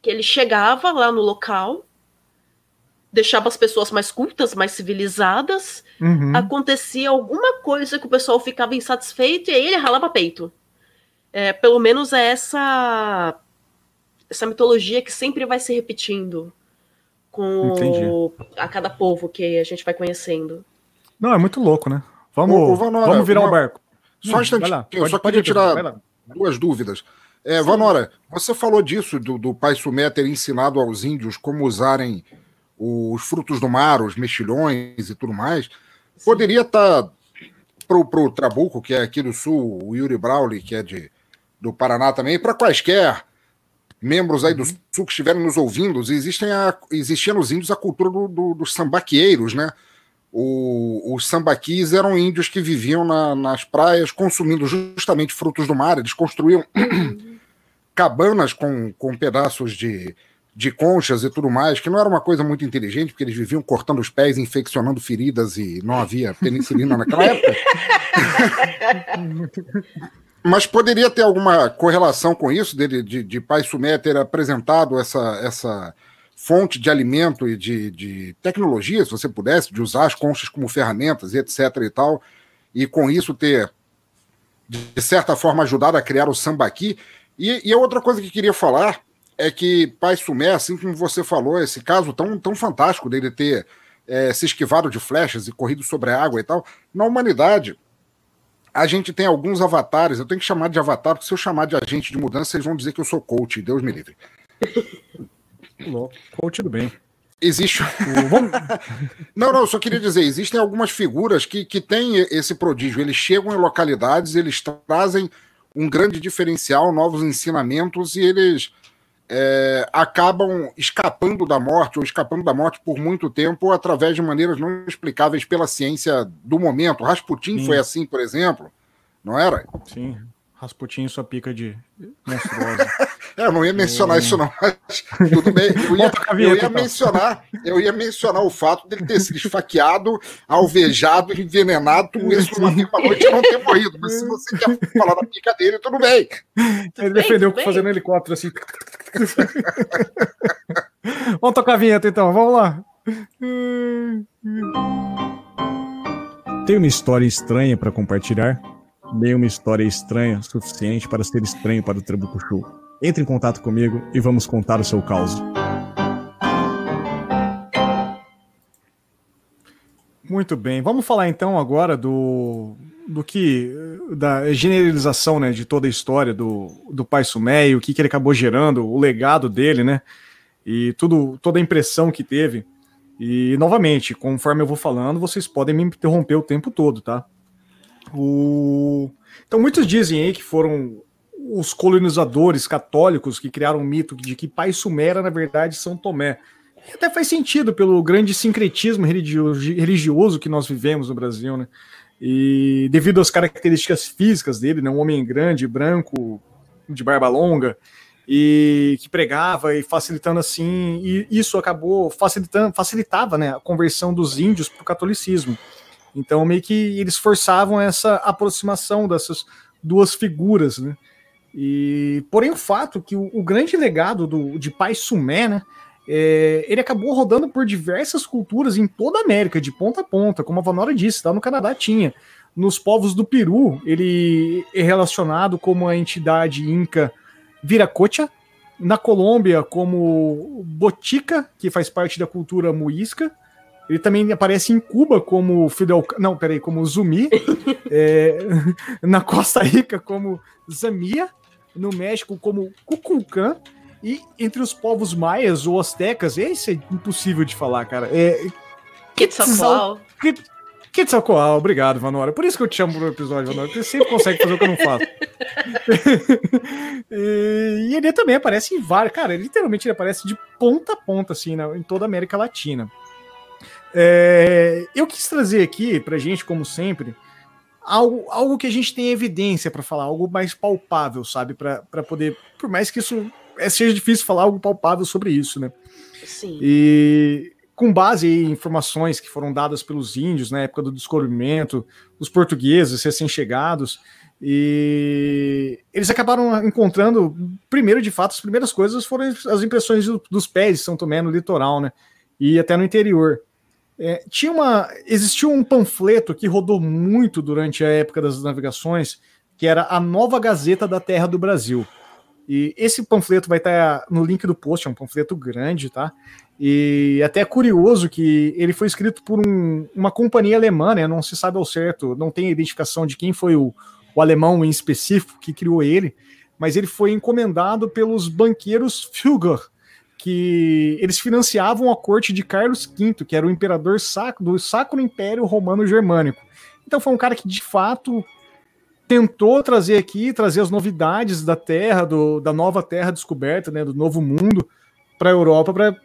que ele chegava lá no local, deixava as pessoas mais cultas, mais civilizadas, uhum. acontecia alguma coisa que o pessoal ficava insatisfeito e aí ele ralava peito. É, pelo menos é essa essa mitologia que sempre vai se repetindo com a cada povo que a gente vai conhecendo. Não, é muito louco, né? Vamos, ô, ô, Vanora, vamos virar o barco. Só um instantinho, eu só queria tirar duas dúvidas. É, Vanora, você falou disso, do, do pai Sumé ter ensinado aos índios como usarem os frutos do mar, os mexilhões e tudo mais. Sim. Poderia estar tá, pro, pro Trabuco, que é aqui do sul, o Yuri Brauli, que é de, do Paraná também, para quaisquer membros aí do uhum. sul que estiverem nos ouvindo, existem a, existia nos índios a cultura do, do, dos sambaqueiros, né? O, os sambaquis eram índios que viviam na, nas praias consumindo justamente frutos do mar. Eles construíam uhum. cabanas com, com pedaços de, de conchas e tudo mais, que não era uma coisa muito inteligente, porque eles viviam cortando os pés, infeccionando feridas e não havia penicilina naquela época. Mas poderia ter alguma correlação com isso, dele, de, de Pai Sumé ter apresentado essa, essa fonte de alimento e de, de tecnologia, se você pudesse, de usar as conchas como ferramentas etc e tal, e com isso ter, de certa forma, ajudado a criar o sambaqui. E, e a outra coisa que queria falar é que Pai Sumé, assim como você falou, esse caso tão, tão fantástico dele ter é, se esquivado de flechas e corrido sobre a água e tal, na humanidade a gente tem alguns avatares, eu tenho que chamar de avatar, porque se eu chamar de agente de mudança, vocês vão dizer que eu sou coach, Deus me livre. coach do bem. Existe. não, não, eu só queria dizer, existem algumas figuras que, que têm esse prodígio. Eles chegam em localidades, eles trazem um grande diferencial, novos ensinamentos, e eles é, acabam escapando da morte, ou escapando da morte por muito tempo, através de maneiras não explicáveis pela ciência do momento. Rasputin Sim. foi assim, por exemplo, não era? Sim, Rasputin sua pica de monstruosa. é, eu não ia mencionar é... isso não, mas tudo bem. Eu ia, eu ia então. mencionar, eu ia mencionar o fato dele ter sido esfaqueado, alvejado, envenenado, tudo isso numa mesma noite e não ter morrido. Mas se você quer falar da pica dele, tudo bem. Ele defendeu bem, fazendo helicóptero assim. vamos tocar a vinheta então, vamos lá. Tem uma história estranha para compartilhar? uma história estranha suficiente para ser estranho para o Trabuco Entre em contato comigo e vamos contar o seu caos. Muito bem, vamos falar então agora do do que da generalização, né, de toda a história do, do Pai e o que, que ele acabou gerando, o legado dele, né, e tudo, toda a impressão que teve. E novamente, conforme eu vou falando, vocês podem me interromper o tempo todo, tá? O... Então muitos dizem aí que foram os colonizadores católicos que criaram o mito de que Pai Sumé era na verdade São Tomé. E até faz sentido pelo grande sincretismo religioso que nós vivemos no Brasil, né? E devido às características físicas dele, né, um homem grande, branco, de barba longa, e que pregava e facilitando assim, e isso acabou facilitando, facilitava né, a conversão dos índios para o catolicismo. Então, meio que eles forçavam essa aproximação dessas duas figuras, né? E, porém, o fato que o, o grande legado do, de Pai Sumé, né, é, ele acabou rodando por diversas culturas em toda a América, de ponta a ponta, como a Vanora disse, lá no Canadá tinha. Nos povos do Peru, ele é relacionado como a entidade inca Viracocha, na Colômbia como Botica, que faz parte da cultura muisca, ele também aparece em Cuba como Fidel. Não, peraí, como Zumi. é, na Costa Rica como Zamia. No México como Cuculcã. E entre os povos maias ou astecas, esse é impossível de falar, cara. É. Quetzalcoatl. Quetzalcoatl, obrigado, Vanora. Por isso que eu te chamo pro episódio, Vanora, porque você sempre consegue fazer o que eu não faço. e ele também aparece em vários. Cara, literalmente ele aparece de ponta a ponta, assim, na, em toda a América Latina. É, eu quis trazer aqui pra gente, como sempre, algo, algo que a gente tem evidência para falar, algo mais palpável, sabe? para poder. Por mais que isso é, seja difícil falar algo palpável sobre isso, né? Sim. E com base em informações que foram dadas pelos índios na época do descobrimento, os portugueses recém-chegados, e eles acabaram encontrando, primeiro de fato, as primeiras coisas foram as impressões dos pés de São Tomé no litoral, né? E até no interior. É, tinha uma, existiu um panfleto que rodou muito durante a época das navegações, que era a Nova Gazeta da Terra do Brasil. E esse panfleto vai estar no link do post, é um panfleto grande, tá? E até é curioso que ele foi escrito por um, uma companhia alemã, né? Não se sabe ao certo, não tem identificação de quem foi o, o alemão em específico que criou ele, mas ele foi encomendado pelos banqueiros Fugger, que eles financiavam a corte de Carlos V, que era o imperador sacro, do Sacro Império Romano Germânico. Então foi um cara que de fato tentou trazer aqui, trazer as novidades da Terra, do, da nova Terra descoberta, né, do novo mundo para a Europa para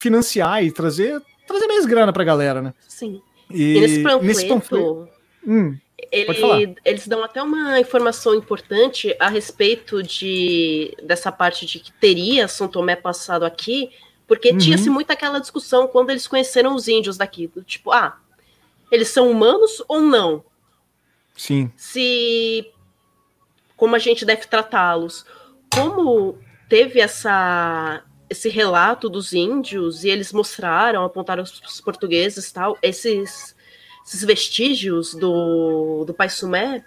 financiar e trazer trazer mais grana para a galera, né? Sim. E, e nesse panfleto, nesse panfleto hum, ele, eles dão até uma informação importante a respeito de dessa parte de que teria São Tomé passado aqui, porque uhum. tinha-se muito aquela discussão quando eles conheceram os índios daqui, tipo, ah, eles são humanos ou não? Sim. Se como a gente deve tratá-los? Como teve essa esse relato dos índios e eles mostraram, apontaram os portugueses tal, esses esses vestígios do, do Pai Sumé,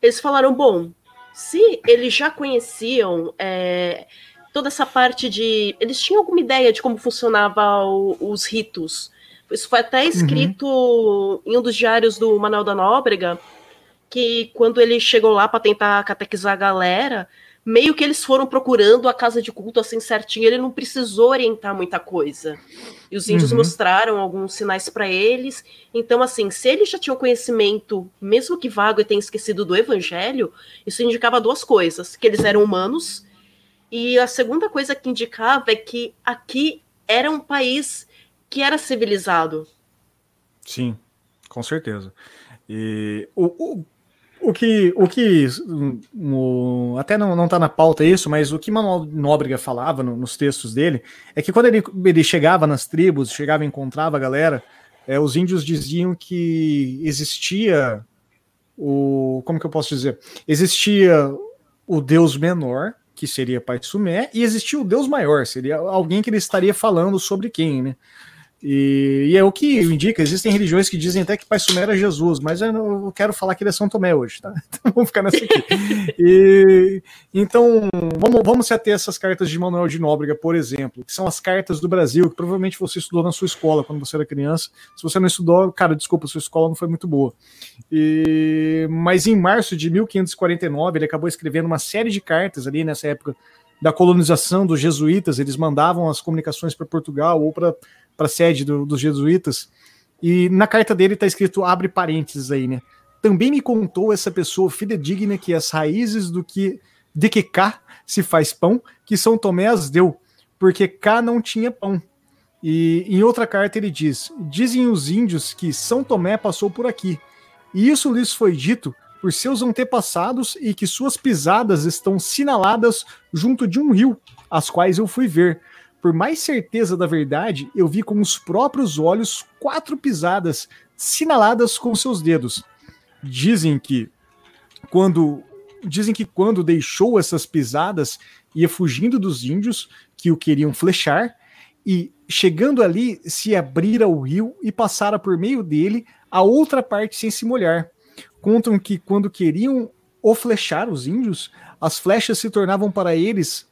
eles falaram, bom, se eles já conheciam é, toda essa parte de. Eles tinham alguma ideia de como funcionava o, os ritos. Isso foi até escrito uhum. em um dos diários do Manuel da Nóbrega, que quando ele chegou lá para tentar catequizar a galera, meio que eles foram procurando a casa de culto assim certinho, ele não precisou orientar muita coisa. E os índios uhum. mostraram alguns sinais para eles. Então, assim, se eles já tinham conhecimento, mesmo que vago e tenha esquecido do evangelho, isso indicava duas coisas: que eles eram humanos, e a segunda coisa que indicava é que aqui era um país que era civilizado. Sim, com certeza. E o, o o que, o que até não, não tá na pauta isso, mas o que Manuel Nóbrega falava no, nos textos dele é que quando ele, ele chegava nas tribos, chegava e encontrava a galera, é, os índios diziam que existia o. Como que eu posso dizer? Existia o deus menor, que seria Pai Sumé, e existia o deus maior, seria alguém que ele estaria falando sobre quem, né? E, e, é o que indica, existem religiões que dizem até que Pai Sumé era Jesus, mas eu, não, quero falar que ele é São Tomé hoje, tá? Então vamos ficar nessa aqui. E, então, vamos, vamos se ater a essas cartas de Manuel de Nóbrega, por exemplo, que são as cartas do Brasil, que provavelmente você estudou na sua escola quando você era criança. Se você não estudou, cara, desculpa, sua escola não foi muito boa. E, mas em março de 1549, ele acabou escrevendo uma série de cartas ali nessa época da colonização dos jesuítas, eles mandavam as comunicações para Portugal ou para para a sede do, dos jesuítas. E na carta dele está escrito, abre parênteses aí, né? Também me contou essa pessoa fidedigna que as raízes do que de que cá se faz pão, que São Tomé as deu, porque cá não tinha pão. E em outra carta ele diz: Dizem os índios que São Tomé passou por aqui, e isso lhes foi dito por seus antepassados e que suas pisadas estão sinaladas junto de um rio, as quais eu fui ver, por mais certeza da verdade, eu vi com os próprios olhos quatro pisadas sinaladas com seus dedos. Dizem que quando dizem que quando deixou essas pisadas ia fugindo dos índios que o queriam flechar e chegando ali se abrira o rio e passara por meio dele a outra parte sem se molhar. Contam que quando queriam o flechar os índios, as flechas se tornavam para eles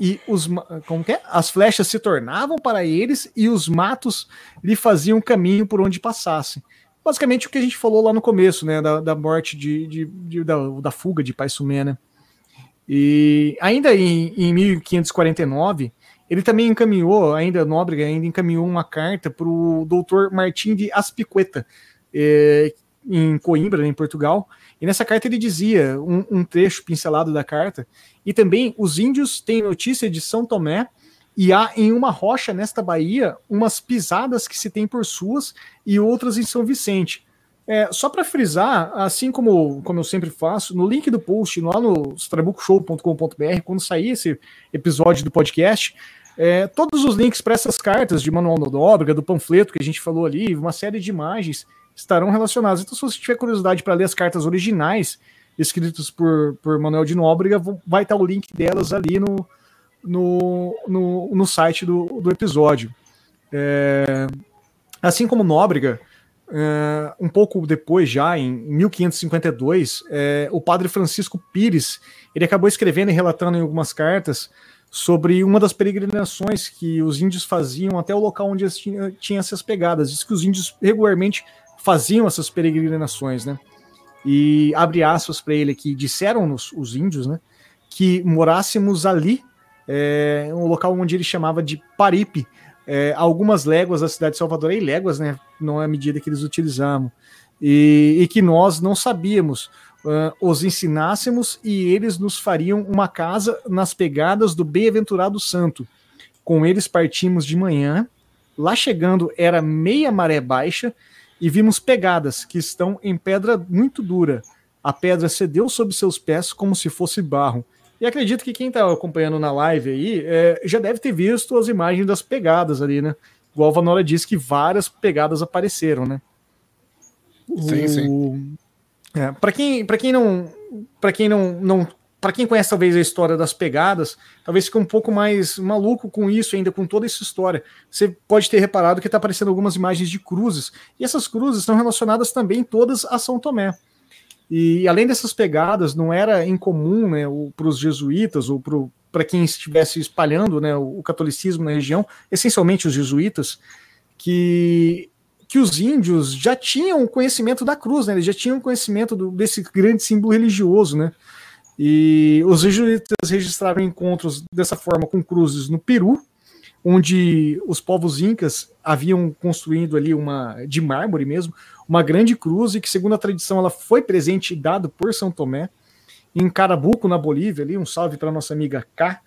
e os como que é? as flechas se tornavam para eles e os matos lhe faziam caminho por onde passassem. Basicamente o que a gente falou lá no começo, né, da, da morte de, de, de da, da, fuga de Pai Sumé, né? E ainda em, em 1549 ele também encaminhou, ainda Nóbrega ainda encaminhou uma carta para o doutor Martim de Aspicueta, eh, em Coimbra, em Portugal, e nessa carta ele dizia, um, um, trecho pincelado da carta, e também os índios têm notícia de São Tomé, e há em uma rocha nesta baía umas pisadas que se tem por suas e outras em São Vicente. É, só para frisar, assim como, como eu sempre faço, no link do post, lá no trabucoshow.com.br, quando sair esse episódio do podcast, é, todos os links para essas cartas de Manual Nóbrega, do panfleto que a gente falou ali, uma série de imagens estarão relacionadas. Então, se você tiver curiosidade para ler as cartas originais escritas por, por Manuel de Nóbrega, vai estar o link delas ali no, no, no, no site do, do episódio. É, assim como Nóbrega, é, um pouco depois, já em 1552, é, o padre Francisco Pires ele acabou escrevendo e relatando em algumas cartas sobre uma das peregrinações que os índios faziam até o local onde tinham, tinham essas pegadas. Diz que os índios regularmente faziam essas peregrinações, né? E abre aspas para ele aqui, disseram-nos os índios, né, que morássemos ali, é, um local onde ele chamava de Paripe, é, algumas léguas da cidade de Salvador, e léguas, né, não é a medida que eles utilizavam, e, e que nós não sabíamos, uh, os ensinássemos e eles nos fariam uma casa nas pegadas do bem-aventurado santo. Com eles partimos de manhã, lá chegando era meia maré baixa, e vimos pegadas que estão em pedra muito dura. A pedra cedeu sob seus pés como se fosse barro. E acredito que quem está acompanhando na live aí é, já deve ter visto as imagens das pegadas ali, né? Igual a Vanora disse que várias pegadas apareceram, né? Sim, o... sim. É, para quem, quem não, para quem não, não para quem conhece talvez a história das pegadas, talvez fique um pouco mais maluco com isso ainda, com toda essa história. Você pode ter reparado que está aparecendo algumas imagens de cruzes, e essas cruzes estão relacionadas também todas a São Tomé. E além dessas pegadas, não era incomum né, para os jesuítas ou para quem estivesse espalhando né, o, catolicismo na região, essencialmente os jesuítas, que que os índios já tinham conhecimento da cruz, né? Eles já tinham conhecimento do, desse grande símbolo religioso, né? E os jesuítas registraram encontros dessa forma com cruzes no Peru, onde os povos incas haviam construído ali uma de mármore mesmo, uma grande cruz e que segundo a tradição ela foi presente e dado por São Tomé. Em Carabuco, na Bolívia, ali um salve para nossa amiga K,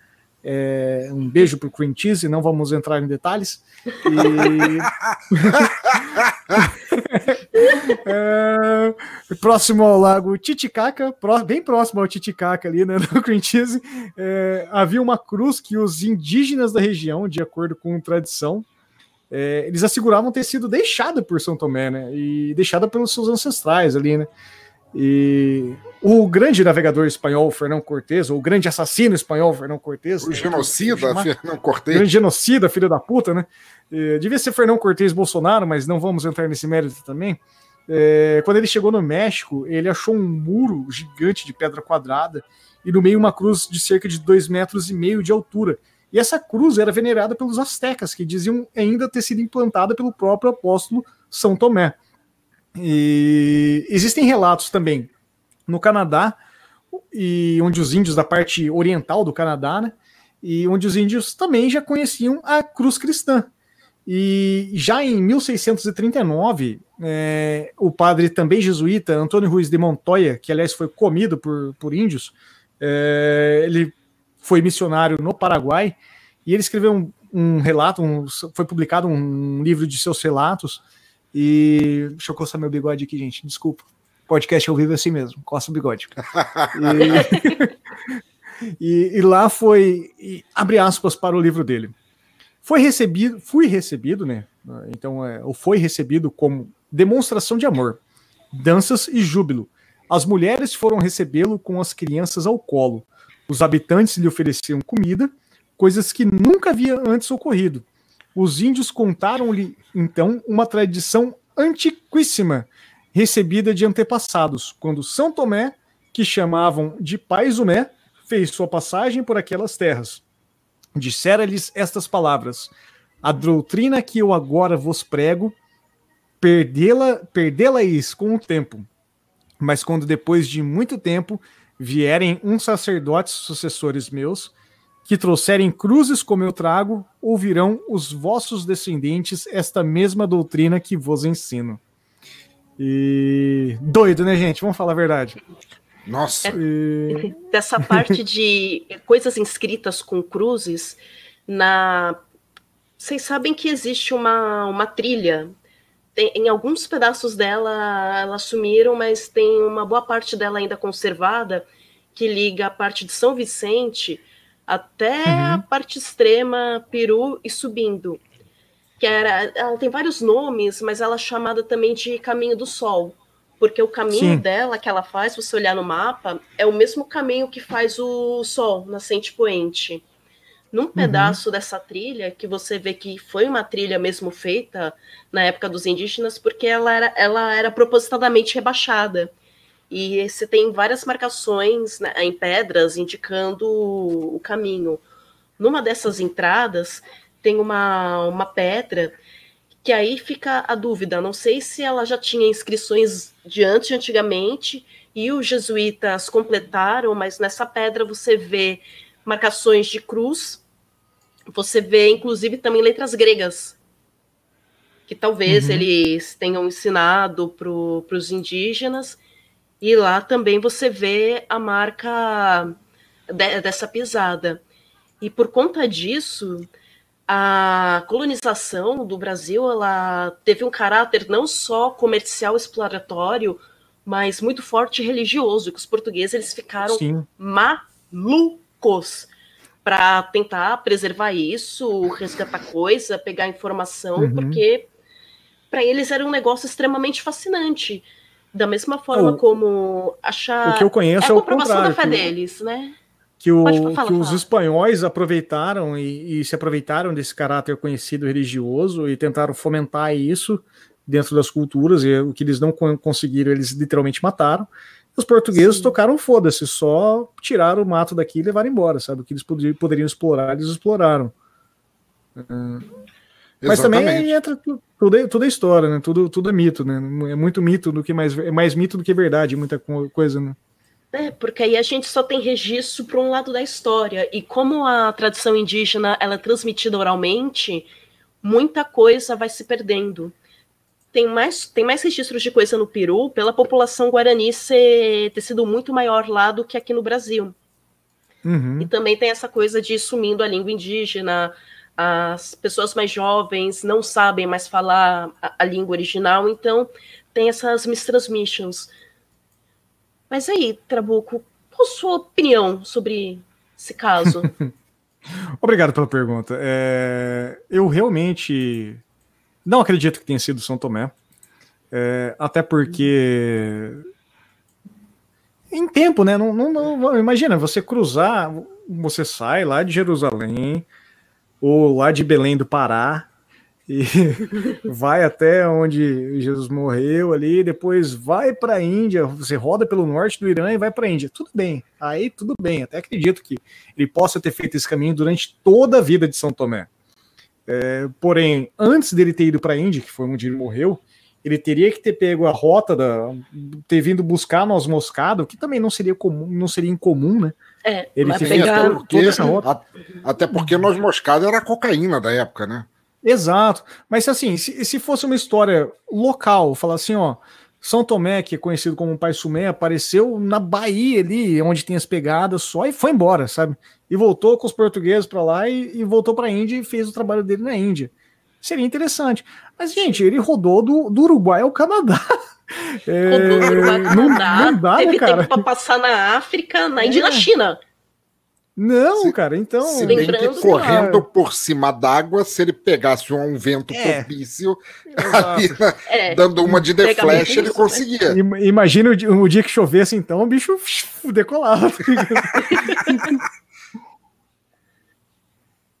é, um beijo para o Cream Cheese, não vamos entrar em detalhes. E... é, próximo ao lago Titicaca, bem próximo ao Titicaca ali, né, no Cream Cheese, é, havia uma cruz que os indígenas da região, de acordo com tradição, é, eles asseguravam ter sido deixada por São Tomé, né, e deixada pelos seus ancestrais ali, né. E o grande navegador espanhol Fernão Cortés, ou o grande assassino espanhol Fernão Cortés. O genocida Fernão Cortés. Grande genocida, filho da puta, né? E, devia ser Fernão Cortés Bolsonaro, mas não vamos entrar nesse mérito também. É, quando ele chegou no México, ele achou um muro gigante de pedra quadrada e no meio uma cruz de cerca de dois metros e meio de altura. E essa cruz era venerada pelos astecas, que diziam ainda ter sido implantada pelo próprio apóstolo São Tomé. E existem relatos também no Canadá, e onde os índios da parte oriental do Canadá, né, e onde os índios também já conheciam a cruz cristã. E já em 1639, é, o padre também jesuíta, Antônio Ruiz de Montoya, que aliás foi comido por, por índios, é, ele foi missionário no Paraguai, e ele escreveu um, um relato, um, foi publicado um livro de seus relatos, e deixa eu coçar meu bigode aqui, gente, desculpa. Podcast ao vivo é assim mesmo, coça o bigode. E, e, e lá foi, e, abre aspas para o livro dele. Foi recebido, fui recebido, né? Então, é, ou foi recebido como demonstração de amor, danças e júbilo. As mulheres foram recebê-lo com as crianças ao colo. Os habitantes lhe ofereciam comida, coisas que nunca havia antes ocorrido. Os índios contaram-lhe, então, uma tradição antiquíssima, recebida de antepassados, quando São Tomé, que chamavam de Pai Zumé, fez sua passagem por aquelas terras dissera-lhes estas palavras: A doutrina que eu agora vos prego, perdê-la, perdê-la-eis com o tempo. Mas quando depois de muito tempo vierem uns sacerdotes sucessores meus, que trouxerem cruzes como eu trago, ouvirão os vossos descendentes esta mesma doutrina que vos ensino. E doido, né, gente? Vamos falar a verdade. Nossa. É, e... Dessa parte de coisas inscritas com cruzes, na. Vocês sabem que existe uma, uma trilha. Tem, em alguns pedaços dela ela sumiram, mas tem uma boa parte dela ainda conservada que liga a parte de São Vicente até uhum. a parte extrema, Peru e subindo. Que era, ela tem vários nomes, mas ela é chamada também de Caminho do Sol porque o caminho Sim. dela que ela faz, se você olhar no mapa, é o mesmo caminho que faz o Sol, nascente poente. Num uhum. pedaço dessa trilha, que você vê que foi uma trilha mesmo feita na época dos indígenas, porque ela era, ela era propositadamente rebaixada. E você tem várias marcações né, em pedras indicando o caminho. Numa dessas entradas, tem uma, uma pedra que aí fica a dúvida. Não sei se ela já tinha inscrições de antes, antigamente, e os jesuítas completaram, mas nessa pedra você vê marcações de cruz, você vê inclusive também letras gregas, que talvez uhum. eles tenham ensinado para os indígenas, e lá também você vê a marca de, dessa pisada. E por conta disso, a colonização do Brasil ela teve um caráter não só comercial exploratório, mas muito forte religioso, que os portugueses eles ficaram Sim. malucos para tentar preservar isso, resgatar coisa, pegar informação, uhum. porque para eles era um negócio extremamente fascinante. Da mesma forma como achar. O que eu conheço é, a comprovação da fé deles, né? que, o, que os espanhóis aproveitaram e, e, se aproveitaram desse caráter conhecido religioso e tentaram fomentar isso dentro das culturas, e o que eles não conseguiram, eles literalmente mataram. Os portugueses Sim. tocaram foda-se, só tiraram o mato daqui e levaram embora, sabe? O que eles poderiam, explorar, eles exploraram. Uh, mas também entra tudo, tudo, é, tudo é história, né? Tudo, tudo é mito, né? É muito mito do que mais é mais mito do que verdade, muita coisa, né? É, porque aí a gente só tem registro para um lado da história. E como a tradição indígena ela é transmitida oralmente, muita coisa vai se perdendo. Tem mais, tem mais registros de coisa no Peru pela população guarani ser, ter sido muito maior lá do que aqui no Brasil. Uhum. E também tem essa coisa de ir sumindo a língua indígena, as pessoas mais jovens não sabem mais falar a, a língua original, então tem essas mistransmissions. Mas aí, Trabuco, qual a sua opinião sobre esse caso? Obrigado pela pergunta. É, eu realmente não acredito que tenha sido São Tomé, é, até porque em tempo, né? Não, não, não, imagina, você cruzar, você sai lá de Jerusalém ou lá de Belém do Pará e vai até onde Jesus morreu ali, depois vai para a Índia, você roda pelo norte do Irã e vai para a Índia. Tudo bem, aí tudo bem, até acredito que ele possa ter feito esse caminho durante toda a vida de São Tomé. É, porém, antes dele ter ido para a Índia, que foi onde ele morreu, ele teria que ter pego a rota da. ter vindo buscar noz moscado, que também não seria comum, não seria incomum, né? É, Ele fez pegar... toda até porque nós moscada era a cocaína da época, né? Exato. Mas assim, se, se fosse uma história local, falar assim, ó, São Tomé, que é conhecido como Pai Sumé, apareceu na Bahia ali, onde tem as pegadas só, e foi embora, sabe? E voltou com os portugueses para lá e, e voltou para a Índia e fez o trabalho dele na Índia. Seria interessante. Mas, gente, ele rodou do, do Uruguai ao Canadá. É, não, Canadá, não dá, né, teve cara? tempo pra passar na África, na Índia e na É. China. Não, Se- cara, então. Se bem que correndo por cima d'água, se ele pegasse um vento É. propício, ali, né, É, dando uma de The Pega Flash, isso, ele né? conseguia. Ima- Imagina o, dia- o dia que chovesse, então, o bicho decolava.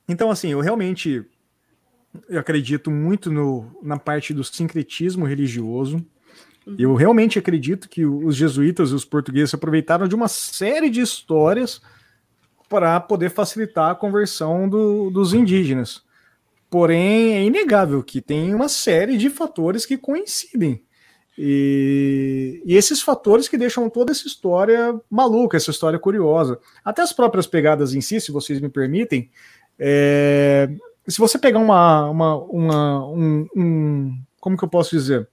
então, assim, eu realmente eu acredito muito no, na parte do sincretismo religioso. Eu realmente acredito que os jesuítas e os portugueses se aproveitaram de uma série de histórias para poder facilitar a conversão do- dos indígenas. Porém, é inegável que tem uma série de fatores que coincidem. E, e esses fatores que deixam toda essa história maluca, essa história curiosa. Até as próprias pegadas em si, se vocês me permitem. é, se você pegar uma. uma, uma um, um- como que eu posso dizer?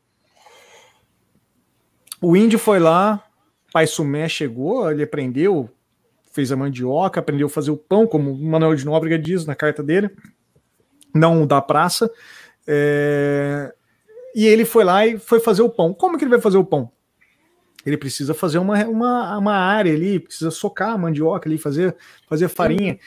O índio foi lá, Pai Sumé chegou, ele aprendeu, fez a mandioca, aprendeu a fazer o pão, como o Manuel de Nóbrega diz na carta dele, não o da praça. É, e ele foi lá e foi fazer o pão. Como que ele vai fazer o pão? Ele precisa fazer uma, uma, uma área ali, precisa socar a mandioca ali, fazer, fazer farinha.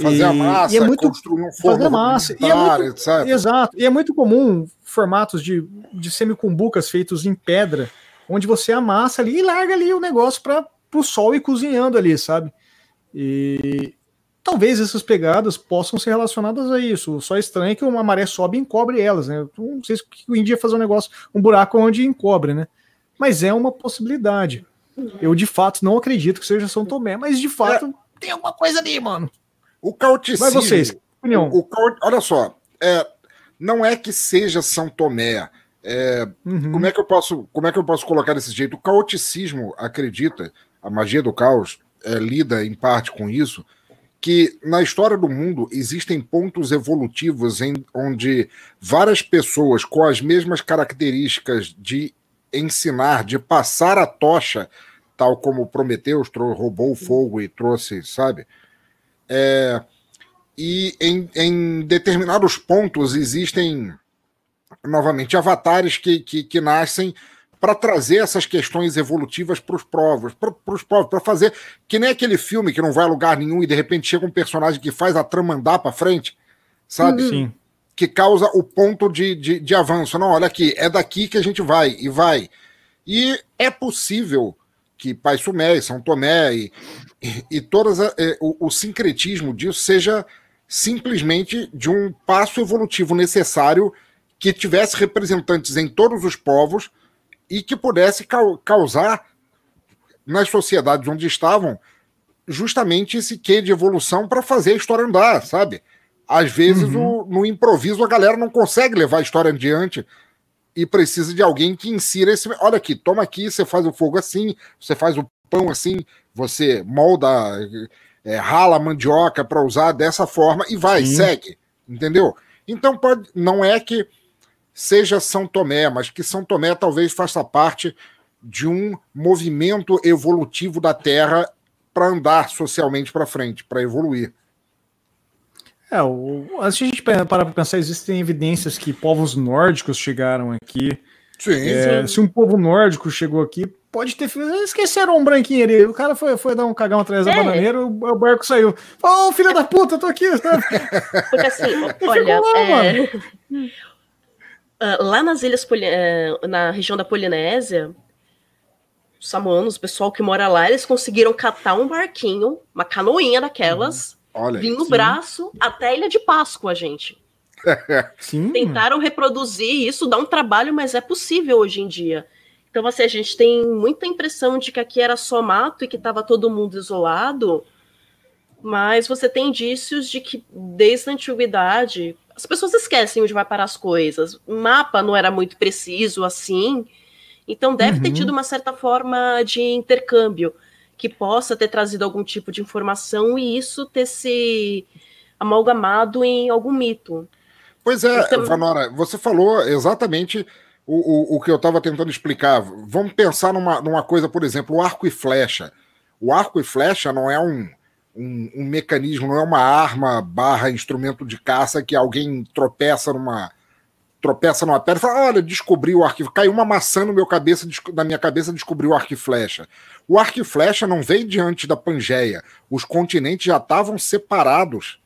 Fazer a E- massa, e é muito, construir um forno fazer a massa. E é muito- etc. Exato. E é muito comum formatos de, de semicumbucas feitos em pedra, onde você amassa ali e larga ali o negócio para o sol ir cozinhando ali, sabe? E talvez essas pegadas possam ser relacionadas a isso. Só é estranho que uma maré sobe e encobre elas, né? Eu Não sei se o índio ia fazer um negócio, um buraco onde encobre, né? Mas é uma possibilidade. Eu de fato não acredito que seja São Tomé, mas de fato tem alguma coisa ali, mano. O cauticismo. Mas vocês, opinião? O, cau- olha só, é, não é que seja São Tomé. É, Uhum. como, é que eu posso, como é que eu posso colocar desse jeito? O caoticismo acredita, a magia do caos é, lida em parte com isso, que na história do mundo existem pontos evolutivos em onde várias pessoas com as mesmas características de ensinar, de passar a tocha, tal como Prometeus roubou o fogo e trouxe, sabe? É, e em, em determinados pontos existem, novamente, avatares que, que, que nascem para trazer essas questões evolutivas para os povos, para os povos, para fazer que nem aquele filme que não vai a lugar nenhum e de repente chega um personagem que faz a trama andar para frente, sabe? Sim. que causa o ponto de, de, de avanço. Não, olha aqui, é daqui que a gente vai e vai. E é possível que Pai Sumé e São Tomé e, e, e todas a- eh, o, o sincretismo disso seja simplesmente de um passo evolutivo necessário que tivesse representantes em todos os povos e que pudesse cau- causar nas sociedades onde estavam justamente esse quê de evolução para fazer a história andar, sabe? Às vezes, o- no improviso, a galera não consegue levar a história adiante e precisa de alguém que insira esse. Olha aqui, toma aqui, você faz o fogo assim, você faz o pão assim, você molda, é, rala a mandioca para usar dessa forma e vai, Sim. segue, entendeu? Então, pode, não é que seja São Tomé, mas que São Tomé talvez faça parte de um movimento evolutivo da Terra para andar socialmente para frente, para evoluir. É, o, se a gente parar para pensar, existem evidências que povos nórdicos chegaram aqui. Sim, É, se um povo nórdico chegou aqui, pode ter. Esqueceram um branquinho ali. O cara foi, foi dar um cagão atrás da É. bananeira, o, o barco saiu. Ô, filho da puta, eu tô aqui. Porque assim, olha, lá, é, ah, lá nas ilhas, Poli- é, na região da Polinésia, os samoanos, o pessoal que mora lá, eles conseguiram catar um barquinho, uma canoinha daquelas, Olha, vir no sim. braço até a Ilha de Páscoa, gente. Sim. Tentaram reproduzir isso, dá um trabalho, mas é possível hoje em dia. Então, assim, a gente tem muita impressão de que aqui era só mato e que estava todo mundo isolado, mas você tem indícios de que desde a antiguidade as pessoas esquecem onde vai parar as coisas. O mapa não era muito preciso assim, então deve ter Uhum. tido uma certa forma de intercâmbio que possa ter trazido algum tipo de informação e isso ter se amalgamado em algum mito. Pois é, Então- Vanora, você falou exatamente o, o, o que eu estava tentando explicar. Vamos pensar numa, numa coisa, por exemplo, o arco e flecha. O arco e flecha não é um, um, um mecanismo, não é uma arma barra instrumento de caça que alguém tropeça numa tropeça numa pedra e fala, olha, descobri o arco, caiu uma maçã no meu cabeça, na minha cabeça, descobri o arco e flecha. O arco e flecha não veio diante da Pangeia. Os continentes já estavam separados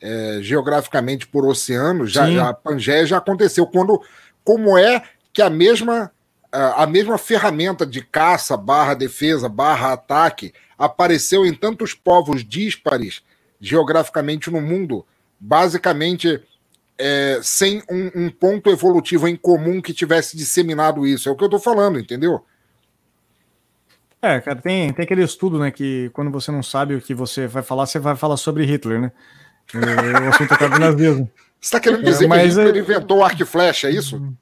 é, geograficamente por oceanos, já, já- a Pangeia já aconteceu. Quando, como é que a mesma, a mesma ferramenta de caça, barra defesa, barra ataque, apareceu em tantos povos díspares geograficamente no mundo, basicamente é, sem um, um ponto evolutivo em comum que tivesse disseminado isso. É o que eu estou falando, entendeu? É, cara, tem, tem aquele estudo, né, que quando você não sabe o que você vai falar, você vai falar sobre Hitler, né? É, o assunto acaba do nazismo. Você está querendo dizer É, mas que Hitler é- inventou o arco e flecha, é isso?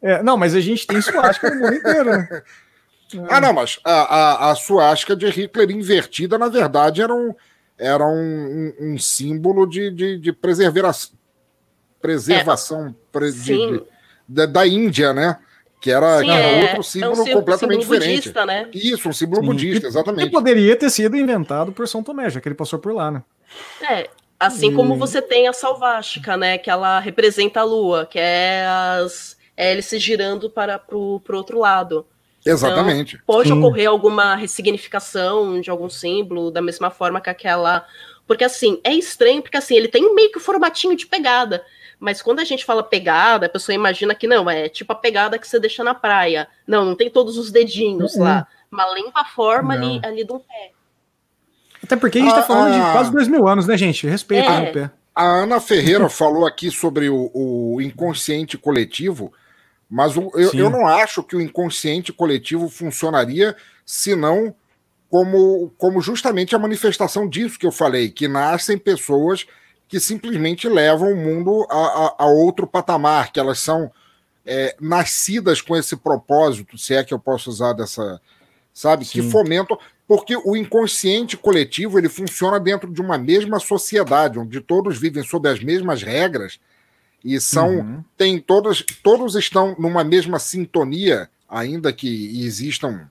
É, não, mas a gente tem suástica no mundo inteiro, né? Ah, não, mas a, a, a suástica de Hitler invertida, na verdade, era um, era um, um, um símbolo de, de, de preservação pre- de- de- da, Índia, né? Que era, Sim, que era é, outro símbolo é um sí- completamente símbolo diferente. budista, né? Isso, um símbolo Sim. budista, E exatamente. poderia ter sido inventado por São Tomé, já que ele passou por lá, né? É, assim como você tem a salvástica, né? Que ela representa a lua, que é as hélices girando para pro, pro outro lado. Exatamente. Pode Sim. ocorrer alguma ressignificação de algum símbolo, da mesma forma que aquela. Porque assim, é estranho, porque assim, ele tem meio que o formatinho de pegada. Mas quando a gente fala pegada, a pessoa imagina que não, é tipo a pegada que você deixa na praia. Não, não tem todos os dedinhos Uhum. lá. Uma limpa forma ali, Não. ali um pé. Até porque a gente Ah, tá falando ah. de quase dois mil anos, né, gente? Respeita É. no pé. A Ana Ferreira falou aqui sobre o, o inconsciente coletivo, mas o- eu, eu não acho que o inconsciente coletivo funcionaria senão como, como justamente a manifestação disso que eu falei, que nascem pessoas que simplesmente levam o mundo a, a- a outro patamar, que elas são é, nascidas com esse propósito, se é que eu posso usar dessa, sabe, que Sim. fomentam, porque o inconsciente coletivo ele funciona dentro de uma mesma sociedade, onde todos vivem sob as mesmas regras e são Uhum. tem todos todos estão numa mesma sintonia, ainda que existam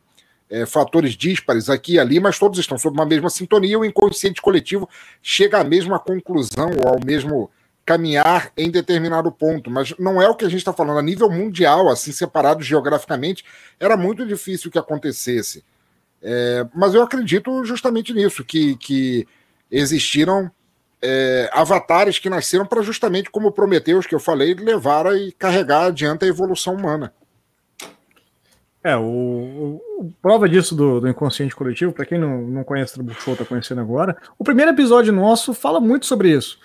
é, fatores díspares aqui e ali, mas todos estão sob uma mesma sintonia. O inconsciente coletivo chega à mesma conclusão ou ao mesmo caminhar em determinado ponto, mas não é o que a gente está falando a nível mundial, assim separados geograficamente, era muito difícil que acontecesse. É, mas eu acredito justamente nisso, que, que existiram é, avatares que nasceram para justamente como Prometeus, que eu falei, levar e carregar adiante a evolução humana. É, o, o- o- prova disso do, do inconsciente coletivo, para quem não, não conhece o Tribu Show, tá conhecendo agora, o primeiro episódio nosso fala muito sobre isso,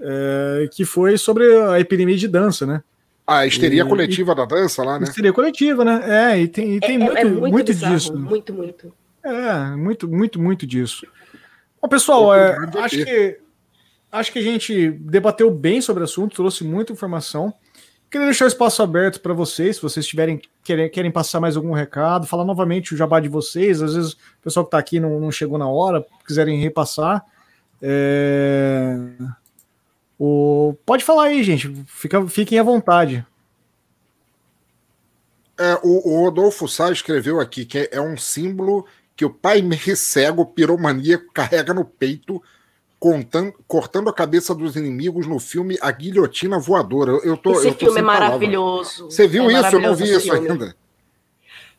é, que foi sobre a epidemia de dança, né? A histeria E- coletiva da dança lá, né? Histeria coletiva, né? É, e tem, e tem é, muito, é muito, muito, bizarro, disso. muito, muito. É, muito, muito, muito disso. Bom, pessoal, é, acho, que, acho que a gente debateu bem sobre o assunto, trouxe muita informação. Queria deixar o espaço aberto para vocês, se vocês tiverem querem, querem passar mais algum recado, falar novamente o jabá de vocês. Às vezes o pessoal que está aqui não, não chegou na hora, quiserem repassar. É, O... Pode falar aí, gente. Fica, fiquem à vontade. É, o, o Rodolfo Sá escreveu aqui que é, é um símbolo que o pai meio cego piromaníaco carrega no peito, contando, cortando a cabeça dos inimigos no filme A Guilhotina Voadora. Eu, tô, Esse eu tô filme é maravilhoso. Você viu É isso? Eu não vi isso filme. ainda.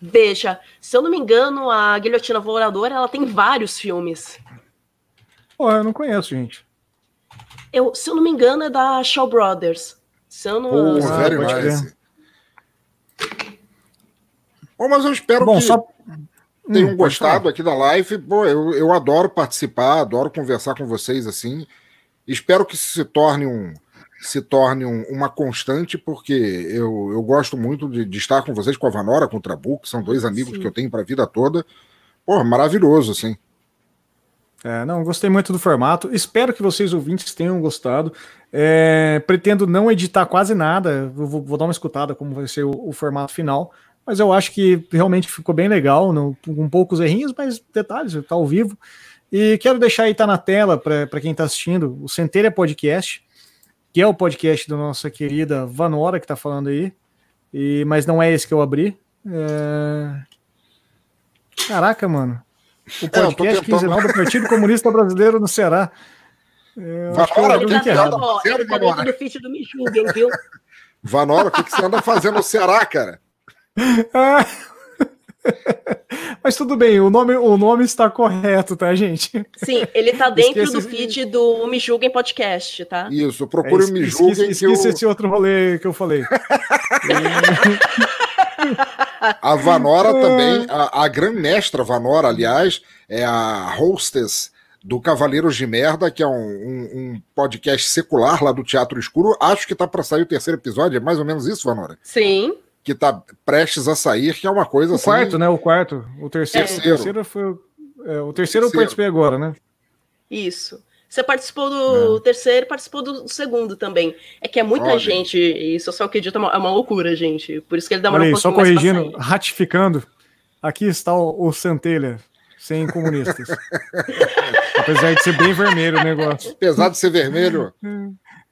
Veja, se eu não me engano, a Guilhotina Voadora, ela tem vários filmes. Pô, eu não conheço, gente. Eu, se eu não me engano, é da Shaw Brothers. Se eu não... Pô, Ah, very pode nice. Bom, mas eu espero Bom, que. só, tenham hum, gostado aqui da live. Pô, eu, eu adoro participar, adoro conversar com vocês assim. Espero que se torne um se torne um, uma constante, porque eu, eu gosto muito de, de, estar com vocês, com a Vanora, com o Trabu, que são dois amigos Sim. que eu tenho para a vida toda. Pô, maravilhoso, assim. É, não, gostei muito do formato. Espero que vocês ouvintes tenham gostado. É, pretendo não editar quase nada. Vou, vou, dar uma escutada como vai ser o, o, formato final. Mas eu acho que realmente ficou bem legal, no, com poucos errinhos, mas detalhes, está ao vivo. E quero deixar aí, tá na tela para quem está assistindo, o Centelha Podcast, que é o podcast da nossa querida Vanora, que está falando aí. E, mas não é esse que eu abri. É... Caraca, mano. O é, podcast é, quinzenal do Partido Comunista Brasileiro no Ceará. É, Vanora, o que, que, fazendo, Vanora? do do? Vanora, o que, que você anda fazendo no Ceará, cara? Mas tudo bem, o nome, o nome está correto, tá, gente? Sim, ele está dentro esqueci... do feed do Me Julguem Podcast, tá? Isso, procure é, o Me Julguem. Esqueci, esqueci eu... esse outro rolê que eu falei. A Vanora também, a, a grande mestra Vanora, aliás, é a hostess do Cavaleiros de Merda, que é um, um, um, podcast secular lá do Teatro Escuro. Acho que tá para sair o terceiro episódio, é mais ou menos isso, Vanora? Sim. Que tá prestes a sair, que é uma coisa o assim. O quarto, né? O quarto. O terceiro. É. O terceiro foi. É, o terceiro, terceiro eu participei agora, né? Isso. Você participou do é. terceiro, participou do segundo também. É que é muita Olha. gente, e Social que edita é uma, é uma loucura, gente. Por isso que ele demora Olha um pouco Só corrigindo, ratificando, aqui está o, o Centelha, sem comunistas. Apesar de ser bem vermelho o negócio. Apesar de ser vermelho.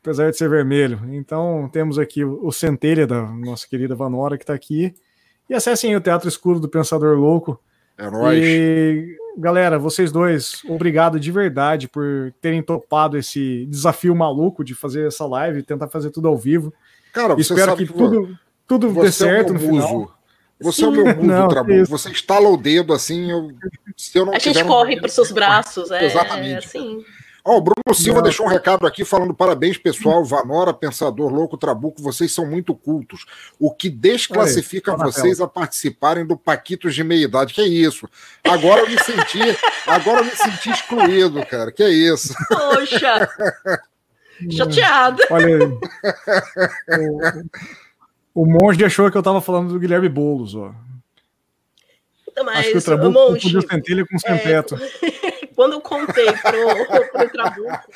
Apesar de ser vermelho. Então, temos aqui o, Centelha da nossa querida Vanora, que está aqui. E acessem o Teatro Escuro do Pensador Louco. É nóis. E galera, vocês dois, obrigado de verdade por terem topado esse desafio maluco de fazer essa live, tentar fazer tudo ao vivo. Cara, você Espero que, que tudo, tudo dê certo é no final. Você Sim. é o meu mundo, Trabuco. Você estala o dedo assim. Eu, se eu não a gente corre para os seus braços. É, Exatamente. Assim. Ó, o Bruno Silva Não. deixou um recado aqui falando parabéns, pessoal. Vanora, Pensador Louco, Trabuco, vocês são muito cultos. O que desclassifica Aí, vocês a participarem do Paquitos de meia idade. Que é isso? Agora eu me senti, agora eu me senti excluído, cara. Que é isso? Poxa! Chateado. Olha aí. O, o monge achou que eu tava falando do Guilherme Boulos, ó. Mas, Acho que o Trabuco confundiu centelha com sem é, Quando eu contei pro, pro Trabuco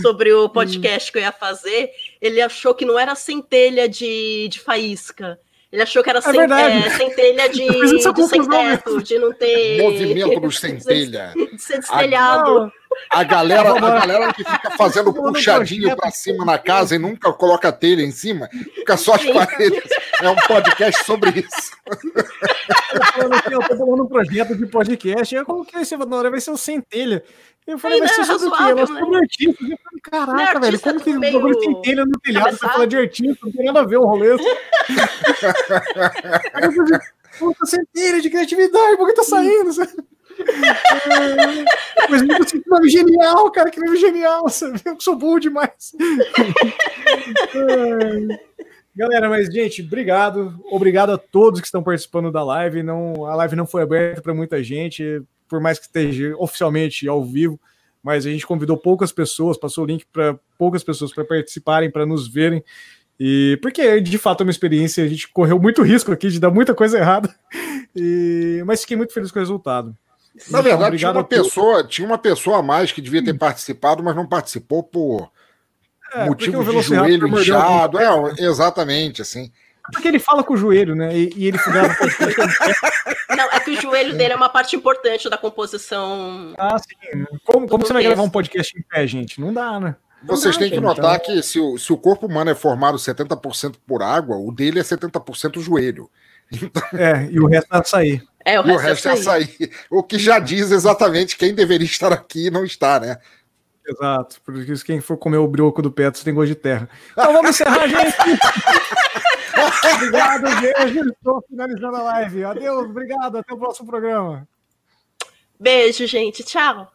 sobre o podcast que eu ia fazer, ele achou que não era centelha de, de faísca. Ele achou que era é cent, é, centelha de, de sem teto, de não ter. Movimento do centelha. De ser destelhado. A, a, galera, a galera que fica fazendo puxadinho pra cima na casa e nunca coloca telha em cima, fica só as paredes. É um podcast sobre isso. Eu tô falando um projeto de podcast. Eu coloquei esse na hora, vai ser o centelha. Eu falei, vai ser sobre o quê? Artistas. Eu falei, caraca, velho, como que o bagulho centelha no telhado pra falar de artista? Não tem nada a ver o rolê. Puta, centelha de criatividade, por que tá saindo? Mas me que nome genial, cara, que nome genial, sabe? Eu sou burro demais. Galera, mas gente, obrigado. Obrigado a todos que estão participando da live. Não, a live não foi aberta para muita gente, por mais que esteja oficialmente ao vivo, mas a gente convidou poucas pessoas, passou o link para poucas pessoas para participarem, para nos verem. E porque de fato é uma experiência, a gente correu muito risco aqui de dar muita coisa errada. E, mas fiquei muito feliz com o resultado. Na então, verdade, tinha uma pessoa, tinha uma pessoa a mais que devia ter participado, mas não participou por é, motivo de joelho inchado. É, exatamente, assim. Porque ele fala com o joelho, né? E, e ele grava Não, é que o joelho dele é uma parte importante da composição. Ah, sim. Como, como você vai gravar um podcast em pé, gente? Não dá, né? Vocês têm que notar então... que se o, se o corpo humano é formado 70% por água, o dele é 70% joelho. Então... É, e o resto é açaí. É, o resto, e o resto é, açaí. é açaí. O que já diz exatamente quem deveria estar aqui e não está, né? Exato, por isso quem for comer o brioco do Petros tem gosto de terra. Então vamos encerrar, gente. obrigado, beijo. Estou finalizando a live. Adeus, obrigado. Até o próximo programa. Beijo, gente. Tchau.